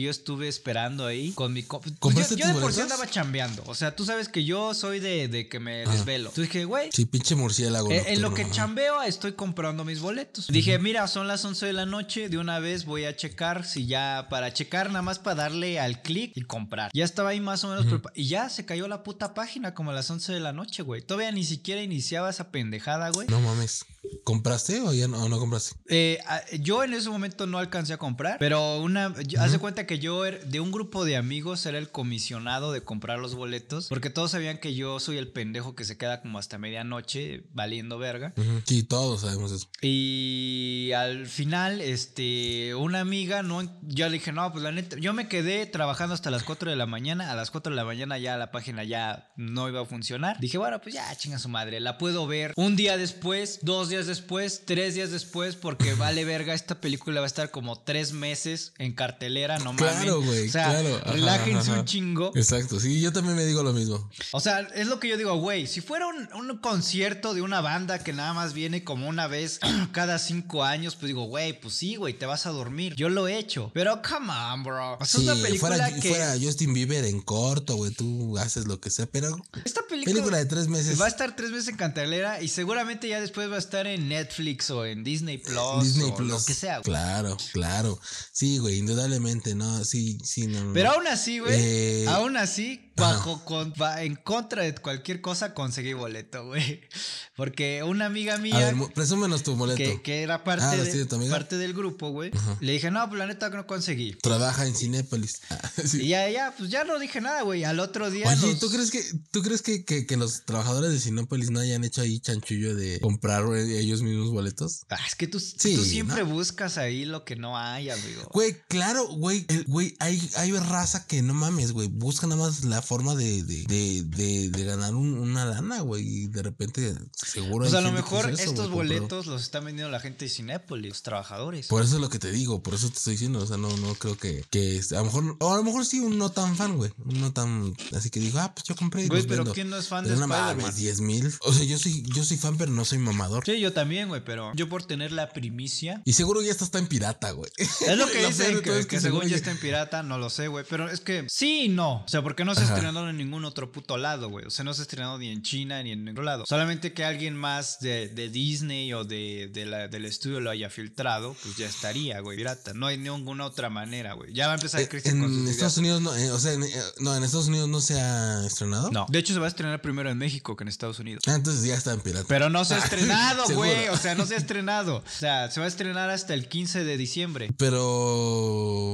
yo estuve esperando ahí con mi. co- Pues
¿Compraste
yo, yo
tus
de por sí andaba chambeando. O sea, tú sabes que yo soy de, de que me
Ah.
desvelo. Entonces dije, güey,
Sí, pinche murciélago.
eh, en lo que chambeo estoy comprando mis boletos. Dije, mira, son las 11 de la noche, de una vez voy a checar si ya, para checar nada más para darle al clic y comprar. Ya estaba ahí más o menos prepa- Y ya se cayó la puta página como a las 11 de la noche, güey. Todavía ni siquiera iniciaba esa pendejada, güey.
No mames. ¿Compraste o ya no, no compraste?
Eh, yo en ese momento no alcancé a comprar, pero una, yo- haz de cuenta que yo er- de un grupo de amigos era el comisionado de comprar los boletos, porque todos sabían que yo soy el pendejo que se queda como hasta medianoche valiendo verga.
Ujú. Sí, todos sabemos eso.
Y al final, este, una amiga, no, yo le dije, no, pues la neta, yo me quedé trabajando hasta las 4 de la mañana, a las 4 de la mañana ya la página ya no iba a funcionar. Dije, bueno, pues ya, chinga su madre, la puedo ver un día después, dos días después, tres días después, porque vale verga, esta película va a estar como tres meses en cartelera, no
Claro, güey,
O sea,
claro. Ajá,
relájense
ajá.
un chingo.
Exacto, sí, yo también me digo lo mismo.
O sea, es lo que yo digo, güey. Si fuera un, un concierto de una banda que nada más viene como una vez cada cinco años, pues digo, güey, pues sí, güey, te vas a dormir. Yo lo he hecho. Pero come on, bro. O sea,
Sí,
es una película
fuera,
que.
fuera Justin Bieber en corto, güey, tú haces lo que sea, pero
esta película,
película de tres meses.
va a estar tres meses en cartelera y seguramente ya después va a estar en Netflix o en Disney Plus.
Disney
o
Plus.
Lo que sea. güey.
Claro, claro. Sí, güey, indudablemente, no, sí, sí, no. no,
Pero aún así, güey.
Eh,
aún así, bajo con, en contra de cualquier cosa, conseguí boleto, güey. Porque una amiga mía.
A ver, presúmenos tu boleto.
que, que era parte,
Ah, ¿los
de-
amiga?
parte del grupo, güey. Le dije, no, pues la neta que no conseguí.
Trabaja en Cinépolis. Ah, sí.
Y ya, ya, pues ya no dije nada, güey. Al otro día.
Oye,
los-
¿tú crees que, tú crees que, que, que los trabajadores de Cinépolis no hayan hecho ahí chanchullo de comprar eh, ellos mismos boletos?
Ah, es que tú,
Sí,
tú siempre
¿no?
buscas ahí lo que no hay, amigo.
Güey, claro, güey, el- güey, hay, hay raza que no mames, güey, busca nada más la forma de, de, de, de, de ganar un- una lana, güey, y de repente seguro
O
hay
sea, a lo
que
mejor
eso,
estos
compró.
boletos los están vendiendo la gente de Cinépolis, los trabajadores.
Por eso es lo que te digo, por eso te estoy diciendo, o sea, no, no creo que, que a lo mejor, o a lo mejor sí un no tan fan, güey, un no tan, así que digo, ah, pues yo compré
Güey, pero
vendo.
¿quién no es fan de Spider-Man?
mames, 10 mil. O sea, yo soy, yo soy fan, pero no soy mamador.
Sí, yo también, güey, pero yo por tener la primicia.
Y seguro ya está, está en pirata, güey.
Es lo que dicen, que,
es
que según ya está en pirata, no lo sé, güey. Pero es que sí y no. O sea, porque no se ha
Ajá.
estrenado en ningún otro puto lado, güey. O sea, no se ha estrenado ni en China ni en ningún lado. Solamente que alguien más de, de Disney o de, de la- del estudio lo haya filtrado, pues ya estaría, güey, pirata. No hay ninguna otra manera, güey. Ya va a empezar
Eh,
Cristian con sus
en
ideas.
Estados Unidos no, eh, o sea, en, eh, no, en Estados Unidos no se ha estrenado.
No. De hecho, se va a estrenar primero en México que en Estados Unidos.
Ah, entonces ya está en pirata.
Pero no se ha estrenado,
Seguro.
güey. O sea, no se ha estrenado. O sea, se va a estrenar hasta el 15 de diciembre.
Pero,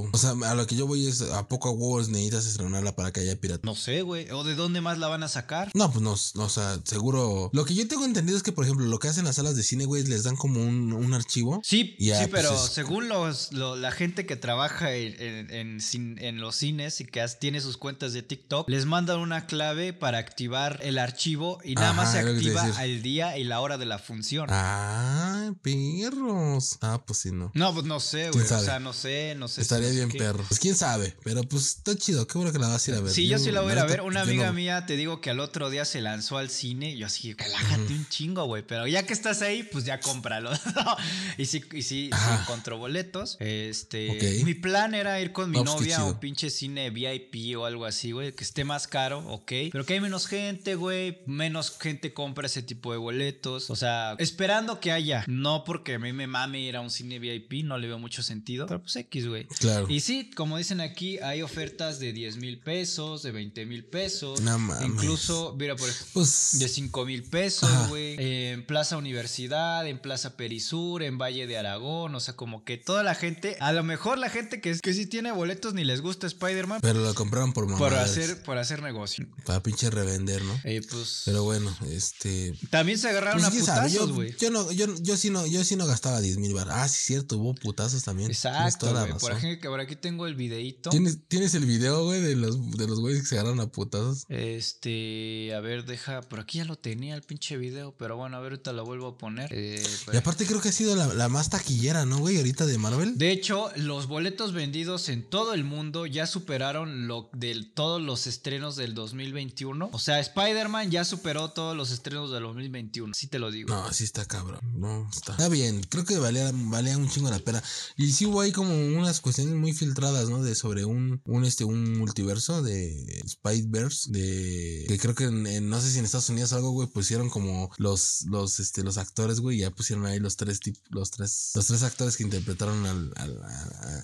o sea, a lo que yo voy es a poco a huevos necesitas estrenarla para que haya pirata.
No sé, güey. ¿O de dónde más la van a sacar?
No, pues no, no, o sea, seguro. Lo que yo tengo entendido es que, por ejemplo, lo que hacen las salas de cine, güey, les dan como un, un archivo.
Sí,
Ya,
sí,
pues,
pero
es-
según los, lo- la gente que trabaja en, en- en cin- en los cines y que tiene sus cuentas de TikTok, les mandan una clave para activar el archivo y nada más se activa el día y la hora de la función.
Ah, perros. Ah, pues sí, no.
No, pues no sé,
¿Quién
güey. O sea, no sé, no sé.
Estaría
sé
bien. Perro. Pues quién sabe, pero pues está chido. Qué bueno que la vas a ir a ver.
Sí, yo sí la voy a ir a ver. Una
yo
amiga
no-
mía, te digo que al otro día se lanzó al cine. Yo así, relájate un chingo, güey. Pero ya que estás ahí, pues ya cómpralo. y sí, y sí, encontró boletos. Este, mi plan era ir con mi
No, pues,
novia a un pinche cine VIP o algo así, güey. Que esté más caro, ok. Pero que hay menos gente, güey. Menos gente compra ese tipo de boletos. O sea, esperando que haya. No porque a mí me mame ir a un cine VIP, no le veo mucho sentido. Pero pues X, güey.
Claro.
Y sí, como dicen aquí, hay ofertas de 10 mil pesos, de 20 mil pesos.
No mames.
Incluso, mira, por ejemplo.
Pues.
De 5 mil pesos, güey. En Plaza Universidad, en Plaza Perisur, en Valle de Aragón. O sea, como que toda la gente, a lo mejor la gente que, que sí tiene boletos ni les gusta Spider-Man
Pero lo compraron por mamá.
por hacer, por hacer negocio.
Para pinche revender, ¿no?
Eh, pues.
Pero bueno, este.
también se agarraron
Pues
a putazos,
yo,
güey.
yo no, yo, yo sí no, yo sí no gastaba 10 mil bar. Ah, sí, cierto, hubo putazos también.
Exacto, güey. Por ejemplo, que por aquí tengo el videíto.
¿Tienes, tienes el video, güey, de los, de los güeyes que se agarraron a putazos.
Este, a ver, deja, por aquí ya lo tenía el pinche video, pero bueno, a ver, ahorita lo vuelvo a poner. Eh,
Y aparte creo que ha sido la, la más taquillera, ¿no, güey? Ahorita de Marvel.
De hecho, los boletos vendidos en todo el mundo ya superaron lo de todos los estrenos del 2021. O sea, Spider-Man ya superó todos los estrenos del 2021. Sí te lo digo.
No, sí está cabrón. No, está. Está bien, creo que valía, valía un chingo la pena. Y sí hubo ahí como unas cuestiones muy filtradas, ¿no? De sobre un, un este, un multiverso de Spider-Verse. De. Que creo que en, en- no sé si en Estados Unidos algo, güey, pusieron como los, los, este, los actores, güey. Ya pusieron ahí los tres tip- los tres, los tres actores que interpretaron al, al,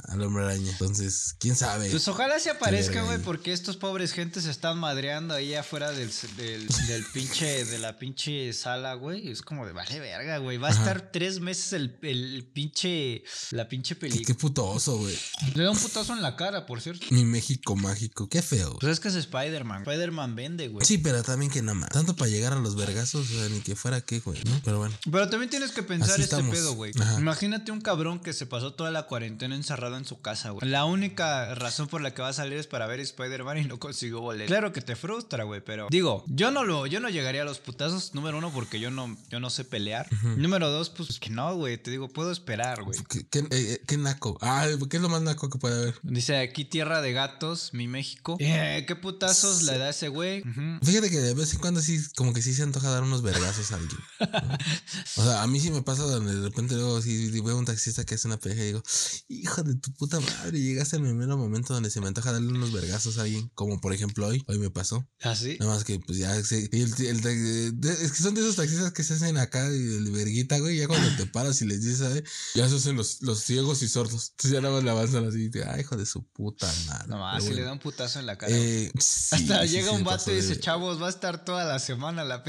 al hombre araña. Entonces, quién sabe.
Pues ojalá se aparezca, güey, porque estos pobres gentes se están madreando ahí afuera del, del, del pinche, de la pinche sala, güey. Es como de vale verga, güey. Va a
Ajá.
estar tres meses el, el pinche, la pinche
Qué, qué
película.
puto oso, güey.
Un putazo en la cara, por cierto.
Mi México mágico. Qué feo.
Pues es que es Spider-Man. Spider-Man vende, güey.
Sí, pero también que nada más. Tanto para llegar a los vergazos, o sea, ni que fuera qué, güey, ¿no? Pero bueno.
Pero también tienes que pensar
Así
este
estamos.
pedo, güey.
Ajá.
Imagínate un cabrón que se pasó toda la cuarentena encerrado en su casa, güey. La única razón por la que va a salir es para ver Spider-Man y no consiguió boleto. Claro que te frustra, güey, pero digo, yo no lo, yo no llegaría a los putazos. Número uno, porque yo no, yo no sé pelear. Número dos, pues que no, güey. Te digo, puedo esperar, güey.
¿Qué, qué, eh, eh, qué naco? Ah, ¿qué es lo más naco que puede haber?
Dice aquí tierra de gatos, mi México. Eh, ¿Qué putazos le da ese güey?
Fíjate que de vez en cuando sí, como que sí se antoja dar unos vergazos a alguien. ¿no? O sea, a mí sí me pasa donde de repente luego sí veo un taxista que hace una peja y digo, hijo de tu puta madre, llegaste al mero momento donde se me antoja darle unos vergazos a alguien. Como por ejemplo hoy, hoy me pasó.
¿Así?
Nada más que pues ya se- y el- el taxi- de- es que son de esos taxistas que se hacen acá y el verguita, güey. Ya cuando te paras y les dices, ¿sabes? Ya se hacen los, los ciegos y sordos. Entonces ya nada más le avanzan así. De, Ay, hijo de su puta madre.
No más, si le da un putazo en la cara.
Eh, sí,
Hasta
sí,
llega
sí
un vato y
de-
dice, chavos, va a estar toda la semana la.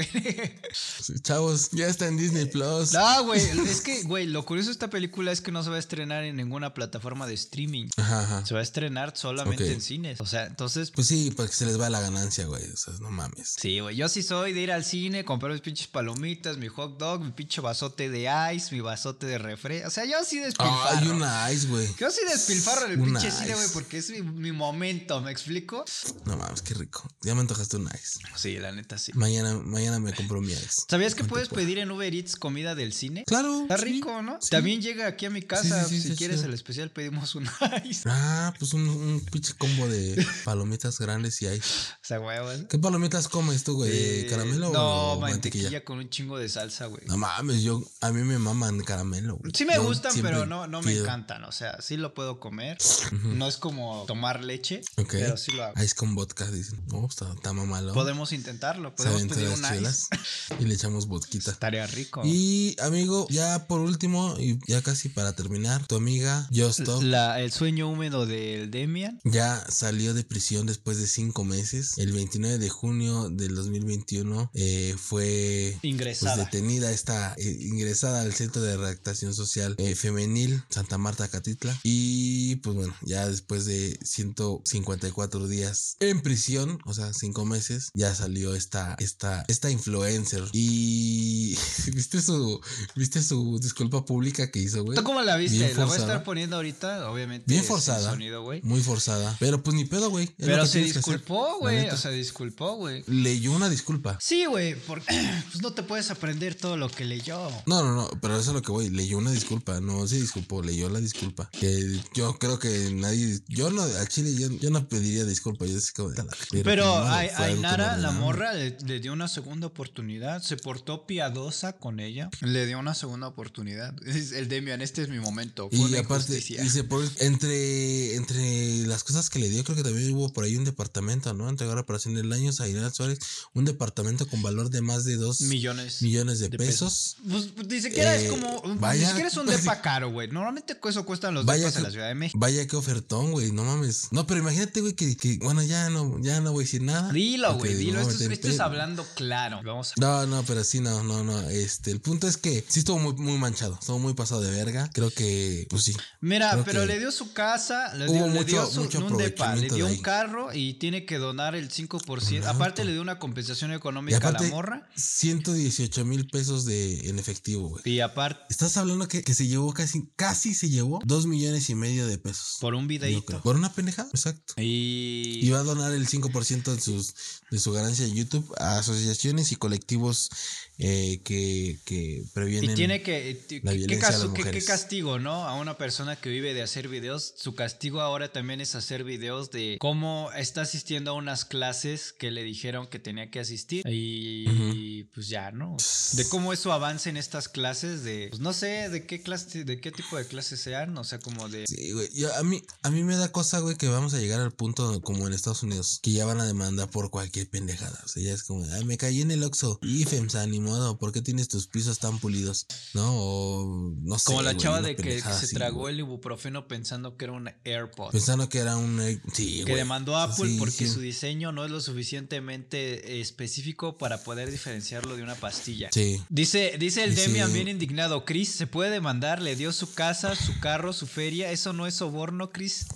Sí, Chavos, ya está en Disney Plus.
No, güey, es que, güey, lo curioso de esta película es que no se va a estrenar en ninguna plataforma de streaming.
Ajá, ajá.
Se va a estrenar solamente en cines. O sea, entonces,
Pues sí, porque se les va la ganancia, güey. O sea, no mames.
sí, güey, yo sí soy de ir al cine, comprar mis pinches palomitas, mi hot dog, mi pinche vasote de ice, mi vasote de refre. O sea, yo sí despilfarro.
Ay, una ice, güey.
Yo sí despilfarro en el
Una
pinche cine, güey,
ice.
porque es mi, mi momento, ¿me explico?
No mames, qué rico. Ya me antojaste una ice.
Sí, la neta sí.
Mañana, mañana me compro mi ice.
¿Sabías que puedes pedir en Uber Eats comida del cine?
Claro.
Está
sí.
rico, ¿no?
sí.
También llega aquí a mi casa.
Sí,
si quieres el especial, pedimos un ice.
Ah, pues un, un pinche combo de palomitas grandes y ice.
O sea, huevos.
¿Qué palomitas comes tú, güey? ¿De
Eh,
caramelo
no,
o
mantequilla?
mantequilla?
con un chingo de salsa, güey.
No mames, yo, a mí me maman caramelo. güey.
Sí me
Yo
gustan, pero no, no me encantan. O sea, sí lo puedo comer. No es como tomar leche,
Ok.
pero sí lo hago.
Ice con vodka, dicen. No, está, está mamalón.
Podemos intentarlo. Podemos pedir un ice.
y le echamos vodquita.
Estaría rico.
Y amigo, ya por último, y ya casi para terminar, tu amiga Justop
La- el sueño húmedo del Demian.
ya salió de prisión después de cinco meses. El 29 de junio del 2021 eh, fue pues,
Ingresada.
detenida, está eh, ingresada al Centro de Redactación Social eh, Femenil Santa Marta Catitla. Y pues bueno, ya después de 154 días en prisión, o sea, cinco meses, ya salió esta, esta, esta influencer. Y viste su, viste su disculpa pública que hizo, güey.
¿Tú cómo la viste?
Bien
La voy a estar poniendo ahorita, obviamente.
Bien forzada.
sonido.
Muy forzada. Pero pues ni pedo, güey.
Pero se disculpó, güey. O sea, disculpó, güey.
Leyó una disculpa.
Sí, güey, porque pues no te puedes aprender todo lo que leyó.
No, no, no, pero eso es lo que voy. Leyó una disculpa, no se disculpó, leyó la disculpa. Que yo creo que nadie, yo no, a Chile yo, yo no pediría disculpas. Yo sé que, pero, que
Ainara, la morra, le, le dio una segunda oportunidad. Se portó piadosa con ella. Le dio una segunda oportunidad. Es el Demian, este es mi momento. Fue
Y aparte, dice, por, entre, entre las cosas que le dio, creo que también hubo por ahí un departamento, ¿no? Entregar reparación del año a Ainara Suárez, un departamento con valor de más de dos
millones.
millones de,
de
pesos.
Pues, pues, ni siquiera
Eh,
es como.
vaya.
Ni siquiera es un depa caro, güey. Normalmente eso cuestan los depas en
que-
la Ciudad de México.
Vaya que ofertón, güey, no mames. No, pero imagínate, güey, que, que, bueno, ya no, ya no voy a decir nada.
Dilo, güey, dilo. Esto, esto es
pedo.
hablando claro. Vamos a.
No, no, pero sí, no, no, no. Este, el punto es que sí estuvo muy, muy manchado, estuvo muy pasado de verga. Creo que, pues sí.
Mira, pero le dio su casa, le
hubo
dio, le
mucho-
dio su,
mucho
no un depa, le dio
de
un carro y tiene que donar el 5%.
Un
Aparte le dio una compensación económica a la morra.
118 mil pesos de, en efectivo. güey.
Y aparte,
Estás hablando que, que se llevó casi, casi se llevó dos millones y medio de pesos.
Por un videíto.
Por una pendejada, exacto.
Y.
Y va a donar el 5% de, sus, de su ganancia de YouTube a asociaciones y colectivos eh, que, que previenen.
Y tiene que.
la
¿qué,
violencia a las
caso- qué- qué
mujeres.
castigo, ¿no? A una persona que vive de hacer videos. Su castigo ahora también es hacer videos de cómo está asistiendo a unas clases que le dijeron que tenía que asistir. Y pues ya, ¿no? De cómo es su avance en estas clases. De. Pues no sé de qué clase, de qué tipo de clases sean. O sea, como de.
Sí, güey. Yo- a, mí, a mí me da cosa, güey, que vamos a llegar al punto como en Estados Unidos, que ya van a demandar por cualquier pendejada. O sea, ya es como, ay, me caí en el Oxxo. Y FEMSA, ni modo, ¿por qué tienes tus pisos tan pulidos? ¿No? O no sé.
Como la
güey,
chava de que, se
así,
tragó
güey.
el ibuprofeno pensando que era un AirPod.
Pensando que era un. eh, Sí,
que
güey.
demandó a Apple
Sí,
porque
sí.
su diseño no es lo suficientemente específico para poder diferenciarlo de una pastilla.
Sí.
Dice, dice el
Dice-
Demian bien indignado, Chris, ¿se puede demandar? Le dio su casa, su carro, su feria, ¿eso no es soborno, Chris?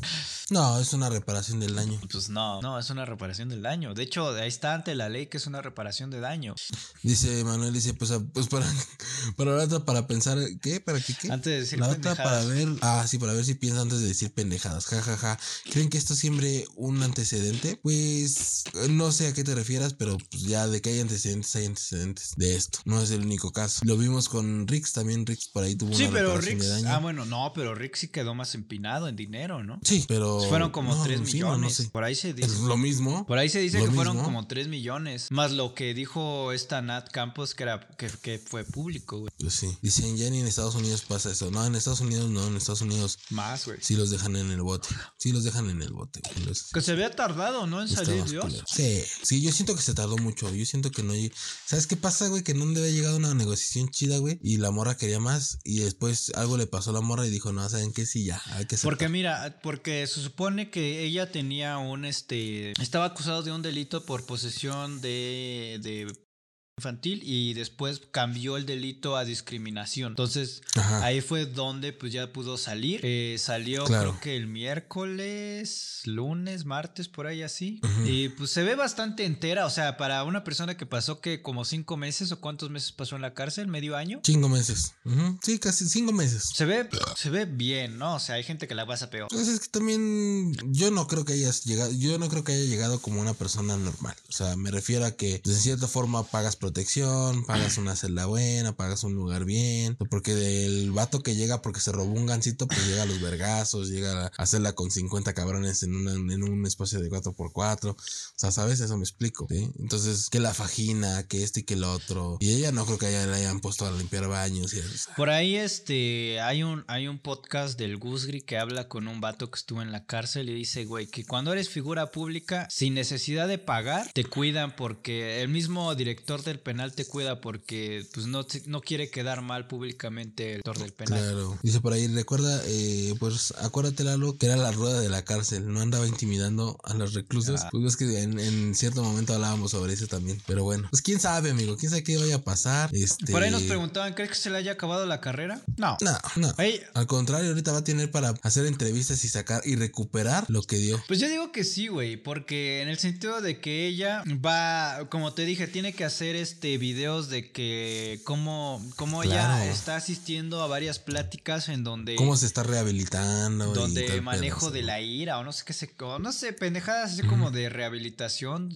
No, es una reparación del daño.
Pues no, no, es una reparación del daño. De hecho, ahí está ante la ley que es una reparación de daño.
Dice Manuel, dice, pues, ah, pues para, para la otra, para pensar, ¿qué? ¿Para qué? qué?
Antes de decir
La otra para
pendejadas.
ver, ah, sí, para ver si piensa antes de decir pendejadas, ja, ja, ja. ¿Creen que esto siempre un antecedente? Pues no sé a qué te refieras, pero pues ya de que hay antecedentes, hay antecedentes de esto. No es el único caso. Lo vimos con Rix, también Rix por ahí tuvo
Sí,
una
pero Rick.
de daño.
Ah, bueno, no, pero Rick sí quedó más empinado en dinero, ¿no?
Sí, pero...
Fueron como
no,
3
sí, no, no
millones.
sé.
Por ahí se dice.
Es lo mismo.
Por ahí se dice que fueron como 3 millones. Más lo que dijo esta Nat Campos que era que, que fue público, güey.
Pues sí. Dicen, ya ni en Estados Unidos pasa eso. No, en Estados Unidos no, en Estados Unidos
Más, güey.
sí los dejan en el bote. Sí los dejan en el bote. Los-
Que se había tardado, ¿no? En salir Dios.
culero. Sí, sí, yo siento que se tardó mucho. Yo siento que no. ¿Sabes qué pasa, güey? Que no debe haber llegado una negociación chida, güey. Y la morra quería más. Y después algo le pasó a la morra y dijo, no, ¿saben qué? Sí, ya, hay que aceptar".
Porque mira, porque se supone que ella tenía un este estaba acusado de un delito por posesión de, de infantil y después cambió el delito a discriminación. Entonces,
Ajá.
ahí fue donde pues ya pudo salir. Eh, salió
Claro.
creo que el miércoles, lunes, martes, por ahí así. Y pues se ve bastante entera. O sea, para una persona que pasó que como cinco meses o cuántos meses pasó en la cárcel, medio año.
Cinco meses. Sí, casi cinco meses.
Se ve, se ve bien, ¿no? O sea, hay gente que la pasa peor.
Pues es que también yo no creo que hayas llegado, yo no creo que haya llegado como una persona normal. O sea, me refiero a que pues, en cierta forma pagas protección, pagas una celda buena, pagas un lugar bien. Porque del vato que llega porque se robó un gancito, pues llega a los vergazos, llega a hacerla con 50 cabrones en, una- en un espacio de 4x4. O sea, ¿sabes? Eso me explico. ¿sí? Entonces, que la fajina, que este y que el otro. Y ella no creo que haya, le hayan puesto a limpiar baños y
Por ahí este hay un hay un podcast del Gusgri que habla con un vato que estuvo en la cárcel y dice, güey, que cuando eres figura pública sin necesidad de pagar, te cuidan porque el mismo director del penal te cuida porque pues no no quiere quedar mal públicamente el director del penal.
Claro. Dice por ahí, recuerda, eh, pues acuérdate Lalo, que era la rueda de la cárcel, no andaba intimidando a los reclusos.
Ah.
Pues ves que en, en cierto momento hablábamos sobre eso también. Pero bueno, pues quién sabe, amigo, quién sabe qué vaya a pasar. Este...
Por ahí nos preguntaban, ¿crees que se le haya acabado la carrera? No.
No, no.
Ey,
Al contrario, ahorita va a tener para hacer entrevistas y sacar y recuperar lo que dio.
Pues yo digo que sí, güey, porque en el sentido de que ella va, como te dije, tiene que hacer este videos de que cómo, cómo
Claro.
ella está asistiendo a varias pláticas en donde
Cómo se está rehabilitando.
donde manejo de la ira o no sé qué sé, o no sé, pendejadas así como de rehabilitación,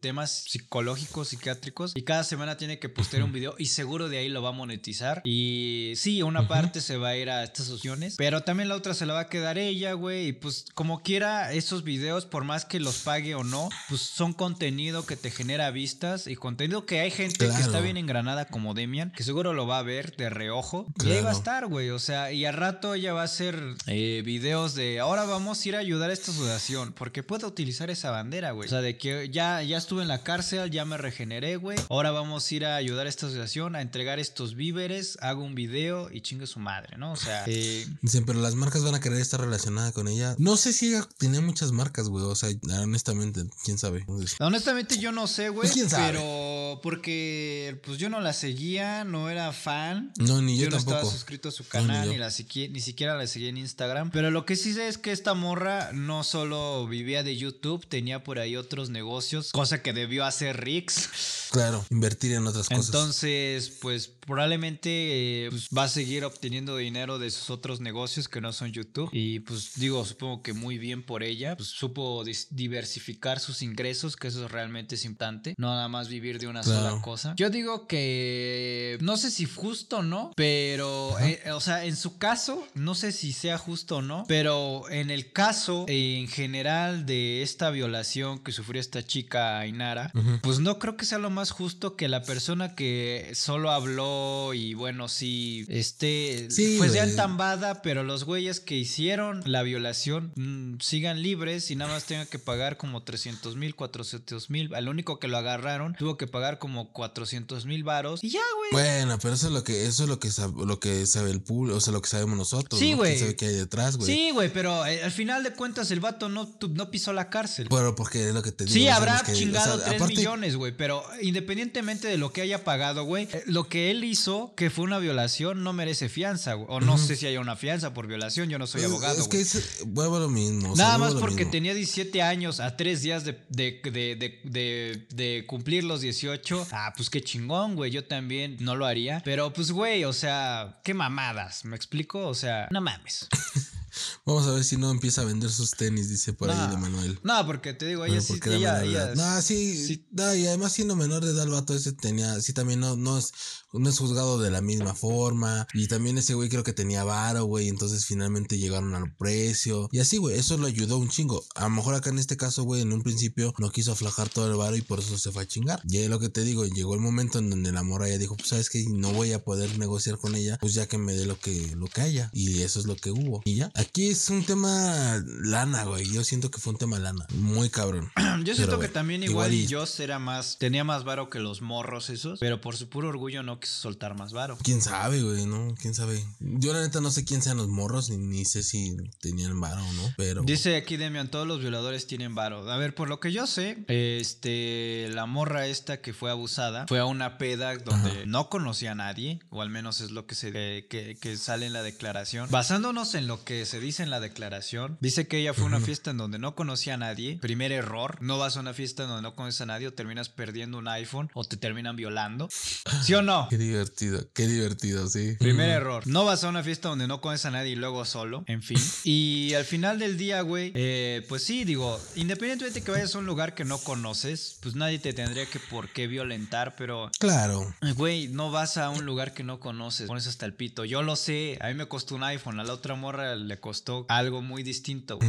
temas psicológicos, psiquiátricos y cada semana tiene que postear un video y seguro de ahí lo va a monetizar y sí, una parte se va a ir a estas opciones, pero también la otra se la va a quedar ella, güey, y pues como quiera esos videos por más que los pague o no, pues son contenido que te genera vistas y contenido que hay gente que está
Claro.
bien engranada como Demian, que seguro lo va a ver de reojo y ahí va a
Claro.
estar, güey, o sea, y al rato ella va a hacer eh, videos de ahora vamos a ir a ayudar a esta asociación, porque puede utilizar esa bandera, güey. O sea, de que ya, ya estuve en la cárcel, ya me regeneré, güey. Ahora vamos a ir a ayudar a esta asociación, a entregar estos víveres, hago un video y chingue su madre, ¿no? O sea, eh,
Dicen, pero las marcas van a querer estar relacionadas con ella. No sé si ella tenía muchas marcas, güey. O sea, honestamente, quién sabe. Entonces,
honestamente yo no sé, güey,
Pues,
pero porque pues yo no la seguía, no era fan.
No, ni yo,
no estaba
tampoco.
suscrito a su
No,
canal,
ni yo.
ni, la ni siquiera la seguía en Instagram. Pero lo que sí sé es que esta morra no solo vivía de YouTube, tenía por ahí otros negocios, cosa que debió hacer Rix.
Claro, invertir en otras cosas.
Entonces, pues probablemente eh, pues, va a seguir obteniendo dinero de sus otros negocios que no son YouTube. Y pues digo, supongo que muy bien por ella. Pues supo diversificar sus ingresos, que eso realmente es importante. No nada más vivir de una
Claro.
sola cosa. Yo digo que no sé si justo o no, pero, eh, o sea, en su caso, no sé si sea justo o no, pero en el caso en general de esta violación que sufrió esta chica Ainara, pues no creo que sea lo más justo que la persona que solo habló y bueno, sí, este,
Sí,
pues ya entambada, pero los güeyes que hicieron la violación mm, sigan libres y nada más tengan que pagar como 300 mil, 400 mil. Al único que lo agarraron tuvo que pagar como 400 mil varos y ya, güey.
Bueno, pero eso es lo que, eso es lo que sabe, lo que sabe el público, o sea, lo que sabemos nosotros.
Sí,
¿no?
güey.
¿Quién sabe qué hay detrás, güey?
Sí, güey, pero eh, al final de cuentas el vato no, tu- no pisó la cárcel.
Bueno, porque es lo que te digo.
Sí,
no
habrá
que-
chingado
o sea,
3
aparte-
millones, güey, pero independientemente de lo que haya pagado, güey, eh, lo que él hizo, que fue una violación, no merece fianza, güey. O no sé si haya una fianza por violación, yo no soy
Pues,
abogado,
Es que es, vuelvo a lo mismo. o sea,
Nada más porque
mismo.
tenía 17 años a 3 días de, de, de, de, de- de cumplir los 18. Ah, pues qué chingón, güey. Yo también no lo haría. Pero pues, güey, o sea, qué mamadas. ¿Me explico? O sea, no mames.
Vamos a ver si no empieza a vender sus tenis, dice por ahí de Manuel.
No, porque te digo, ella
Bueno,
sí. Ella, ella-.
No, sí,
sí.
no, y además siendo menor de edad el vato ese tenía, sí también no, no es, no es juzgado de la misma forma. Y también ese güey creo que tenía varo, güey, entonces finalmente llegaron al precio. Y así, güey, eso lo ayudó un chingo. A lo mejor acá en este caso, güey, en un principio no quiso aflajar todo el varo y por eso se fue a chingar. Y es lo que te digo, llegó el momento en donde la morra ya dijo, pues sabes que no voy a poder negociar con ella, pues ya que me dé lo que, lo que haya. Y eso es lo que hubo. Y ya. Aquí es un tema lana, güey. Yo siento que fue un tema lana. Muy cabrón.
Yo siento
Pero,
que también igual, y- Joss era más, tenía más varo que los morros esos, pero por su puro orgullo no quiso soltar más varo.
¿Quién sabe, güey? ¿No? ¿Quién sabe? Yo la neta no sé quién sean los morros, ni, ni sé si tenían varo o no, pero...
Dice aquí Demian, todos los violadores tienen varo. A ver, por lo que yo sé, este, la morra esta que fue abusada fue a una peda donde no conocía a nadie, o al menos es lo que se que, que- que sale en la declaración. Basándonos en lo que se dice en la declaración, dice que ella fue a una fiesta en donde no conocía a nadie. Primer error, no vas a una fiesta en donde no conoces a nadie o terminas perdiendo un iPhone o te terminan violando. ¿Sí o no?
Qué divertido, qué divertido, sí.
Primer error. No vas a una fiesta donde no conoces a nadie y luego solo. En fin. Y al final del día, güey, eh, pues sí, digo, independientemente que vayas a un lugar que no conoces, pues nadie te tendría que por qué violentar, pero
Claro.
Güey, no vas a un lugar que no conoces, pones hasta el pito. Yo lo sé, a mí me costó un iPhone, a la otra morra le costó algo muy distinto, güey.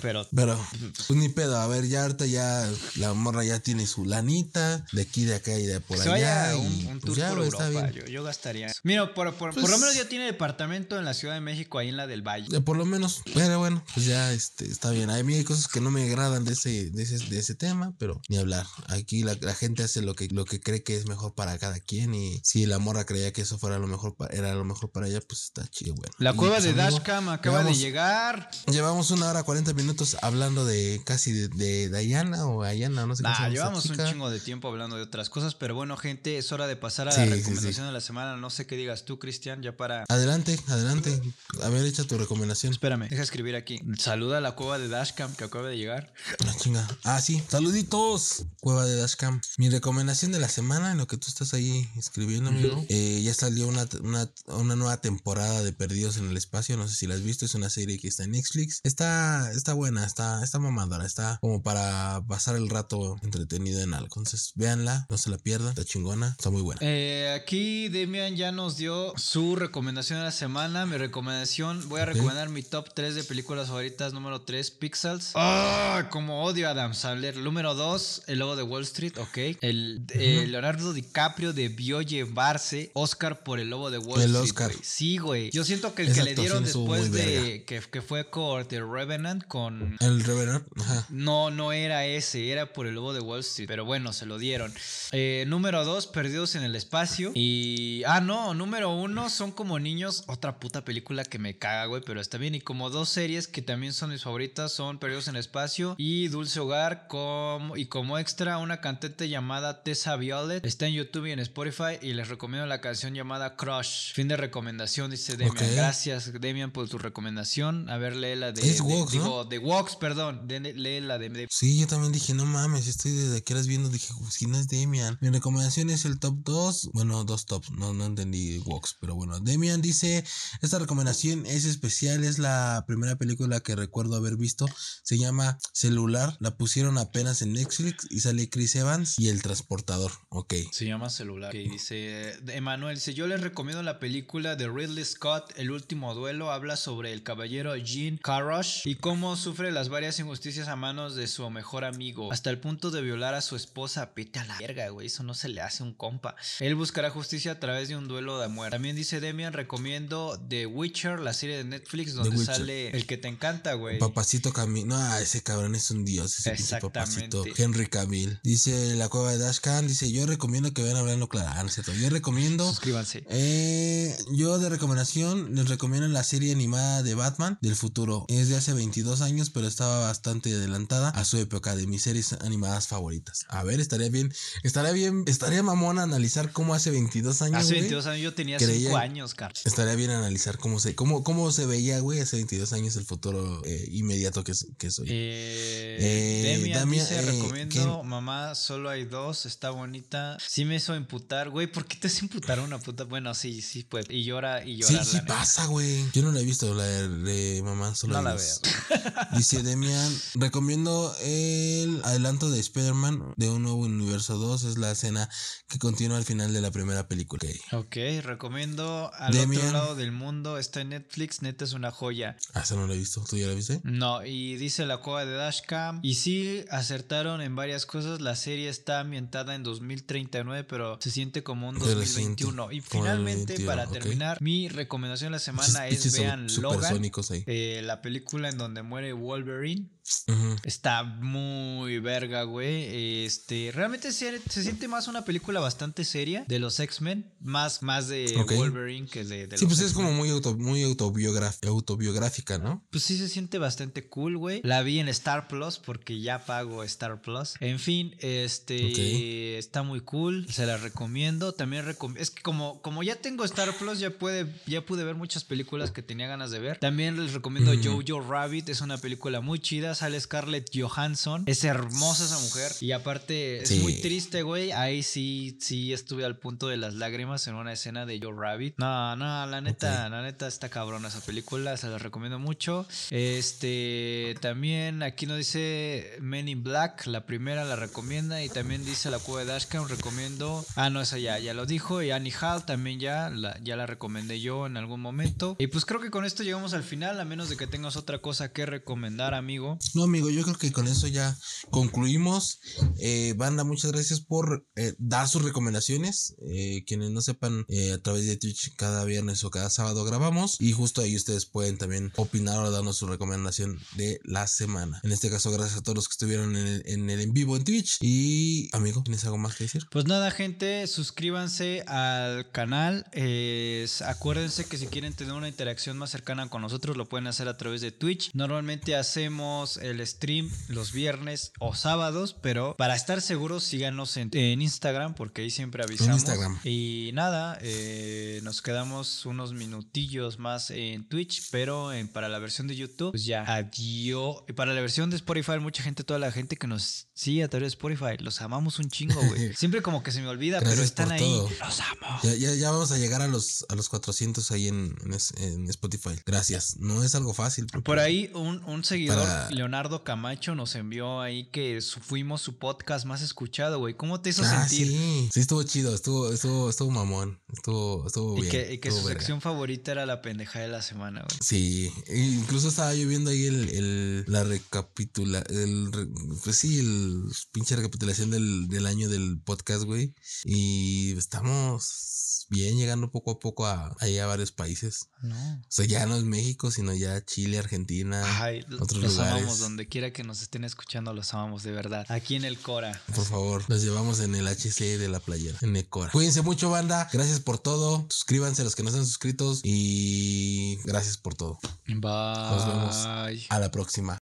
Pero
Pero, pues ni pedo, a ver, ya ahorita ya la morra ya tiene su lanita, de aquí, de acá y de por allá.
vaya
y,
un, un
pues
tour
ya,
por
güey, está bien.
yo, yo gastaría. Mira, por, por- por
Pues-
lo menos ya tiene departamento en la Ciudad de México, ahí en la del Valle.
Eh, Por lo menos, pero bueno, pues ya este, está bien. A mí hay cosas que no me agradan de ese, de ese, de ese tema, pero ni hablar. Aquí la, la gente hace lo que, lo que cree que es mejor para cada quien. Y si la morra creía que eso fuera lo mejor pa- era lo mejor para ella, pues está chido, bueno.
La cueva
pues,
de Dashcam acaba
llevamos-
de llegar.
Llevamos una hora 40 minutos hablando de casi de, de Diana o Ayana, no sé cómo se
Nah,
llama esta
llevamos un chingo de tiempo hablando de otras cosas, pero bueno, gente, es hora de pasar a
Sí,
la
sí,
recomendación de la semana. No sé qué digas tú, Cristian, ya para.
Adelante, adelante. A ver, echa tu recomendación.
Espérame, deja escribir aquí. Saluda a la cueva de Dashcam que acaba de llegar.
La chinga. Ah, sí. Saluditos. Cueva de Dashcam. Mi recomendación de la semana, en lo que tú estás ahí escribiendo, amigo. eh, ya salió una, una, una nueva temporada de Perdidos en el Espacio. No sé si la has visto. Es una serie que está en Netflix. Está, está buena, está, está mamadora. Está como para pasar el rato entretenido en algo. Entonces, véanla, no se la pierdan. Está chingona, está muy buena.
Eh, aquí Demian ya nos dio su recomendación de la semana. Mi recomendación, voy a recomendar mi top 3 de películas favoritas. Número 3, Pixels. ¡Ah! como odio a Adam Sandler. Número 2, El Lobo de Wall Street, ok. El, eh, Leonardo DiCaprio debió llevarse Oscar por El Lobo de Wall
El
Street.
Oscar.
güey. Sí, güey. Yo siento que el
Esa
que le dieron después de que fue con The Revenant con...
El Revenant, ajá.
No, no era ese, era por el lobo de Wall Street, pero bueno, se lo dieron. Eh, número dos, Perdidos en el Espacio. Y... Ah, no, número uno, Son como niños, otra puta película que me caga, güey, pero está bien. Y como dos series que también son mis favoritas son Perdidos en el Espacio y Dulce Hogar. Como, y como extra, una cantante llamada Tessa Violet. Está en YouTube y en Spotify y les recomiendo la canción llamada Crush. Fin de recomendación, dice Demian. Gracias, Demian, por tu recomendación. A ver, lee la de...
Es
de-
¿no?
digo, de Wox, perdón. De- lee la de... de-
Sí, yo también dije, no mames, estoy desde que eras viendo, dije, "Pues, si no es Demian. Mi recomendación es el top 2, bueno, dos tops, no, no entendí Vox, pero bueno, Demian dice, esta recomendación es especial, es la primera película que recuerdo haber visto, se llama Celular, la pusieron apenas en Netflix y sale Chris Evans y el transportador, ok.
Se llama celular. Que dice. Emanuel dice: Yo les recomiendo la película de Ridley Scott, El último duelo. Habla sobre el caballero Jean Carrush y cómo sufre las varias injusticias a manos de su mejor amigo. Hasta el punto de violar a su esposa. Pete a la verga, güey. Eso no se le hace un compa. Él buscará justicia a través de un duelo de muerte. También dice Demian: Recomiendo The Witcher, la serie de Netflix, donde sale el que te encanta, güey.
Papacito Camil, no, ese cabrón es un dios, ese pinche papacito.
Exactamente.
Henry Camil. Dice la cueva de Dashkan, dice, yo recomiendo que vean hablando claro. Ah, no es cierto. Yo recomiendo
Suscríbanse.
Eh, yo de recomendación les recomiendo la serie animada de Batman del futuro. Es de hace 22 años, pero estaba bastante adelantada a su época de mis series animadas favoritas. A ver, estaría bien, estaría bien, estaría mamón analizar cómo hace 22 años.
Hace
güey,
22 años yo tenía
creía-
5 años, Carlos.
Estaría bien analizar cómo se, cómo, cómo se veía, güey, hace 22 años el futuro eh, inmediato que, que soy.
Eh,
Eh,
Demian
Damian,
dice,
eh,
recomiendo,
¿quién?
mamá, solo hay dos, está bonita. Sí me hizo imputar, güey, ¿por qué te hace imputar a una puta? Bueno, sí, sí, pues, y llora, y
Sí,
llora.
sí pasa, güey. Yo no la he visto, la de, mamá, solo
No
hay
la
dos. Dice Demian, recomiendo el adelanto de Spider-Man de un nuevo universo 2. Es la escena que continúa al final de la primera película. Ok.
Ok, recomiendo al
Demian.
otro lado del mundo, está en Netflix, neta es una joya.
Ah, esa no la he visto. ¿Tú ya la viste?
No, y dice la cueva de Dashcam. Y sí, acertaron en varias cosas. La serie está ambientada en 2039, pero se siente como un
Se le
2021. Y finalmente,
2021,
para terminar, mi recomendación de la semana es vean Logan. eh, la película en donde muere Wolverine. Está muy verga, güey. Este, realmente se, se siente más una película bastante seria de los X-Men, más, más de. Wolverine que de, de
Sí,
los
pues es como muy, auto, muy autobiográfica, ¿no?
Pues sí se siente bastante cool, güey. La vi en Star Plus porque ya pago Star Plus. En fin, este está muy cool, se la recomiendo. También recom- es que como como ya tengo Star Plus ya puede ya pude ver muchas películas que tenía ganas de ver. También les recomiendo
Ujú.
Jojo Rabbit, es una película muy chida, sale Scarlett Johansson. Es hermosa esa mujer y aparte es
Sí.
muy triste, güey. Ahí sí sí estuve al punto de las lágrimas en una escena de Joe Rabbit. No, no, la neta, la neta está cabrona esa película, se la recomiendo mucho. Este, también aquí nos dice Men in Black, la primera la recomienda y también dice La Cueva de Dashcam, recomiendo. Ah, no, esa ya, ya lo dijo. Y Annie Hall también ya la, ya la recomendé yo en algún momento. Y pues creo que con esto llegamos al final, a menos de que tengas otra cosa que recomendar, amigo.
No, amigo, yo creo que con eso ya concluimos. Eh, banda, muchas gracias por eh, dar sus recomendaciones. Eh, quienes no sepan, a través de Twitch cada viernes o cada sábado grabamos. Y justo ahí ustedes pueden también opinar o darnos su recomendación de la semana. En este caso, gracias a todos los que estuvieron en el en, el en vivo en Twitch. Y, amigo, ¿tienes algo más que decir?
Pues nada, gente, suscríbanse al canal. Acuérdense que si quieren tener una interacción más cercana con nosotros, lo pueden hacer a través de Twitch. Normalmente hacemos el stream los viernes o sábados, pero para estar seguros, síganos en, en Instagram, porque ahí siempre avisamos.
Instagram.
Y nada, eh, nos quedamos unos minutillos más en Twitch, pero en- para la versión de YouTube, pues ya, adiós. Y para la versión de Spotify, mucha gente, toda la gente que nos sigue a través de Spotify, los amamos un chingo, güey. Siempre como que se me olvida, pero están ahí.
todo.
Los amo.
Ya, ya, ya vamos a llegar a los, a los 400 ahí en, en Spotify. Gracias. No es algo fácil.
Por ahí un, un seguidor
Para-
Leonardo Camacho nos envió ahí que su- fuimos su podcast más escuchado, güey. ¿Cómo te hizo
Ah,
sentir?
sí. Sí, estuvo chido, estuvo, estuvo, estuvo mamón. Estuvo, estuvo
Y
bien.
que, y que su
verga.
sección favorita era la pendeja de la semana, güey.
Sí, e incluso estaba yo viendo ahí el, el la recapitula, el, pues sí, el pinche recapitulación del, del año del podcast, güey. Y estamos bien llegando poco a poco a, ahí a varios países.
No.
O sea, ya no es México, sino ya Chile, Argentina,
Ay,
otros
los
lugares.
amamos donde quiera que nos estén escuchando, los amamos de verdad. Aquí en el Cora.
Por favor, los llevamos en el HC de la playera, en Ecora. Cuídense mucho, banda. Gracias por todo. Suscríbanse los que no están suscritos. Y gracias por todo.
Bye.
Nos vemos. A la próxima.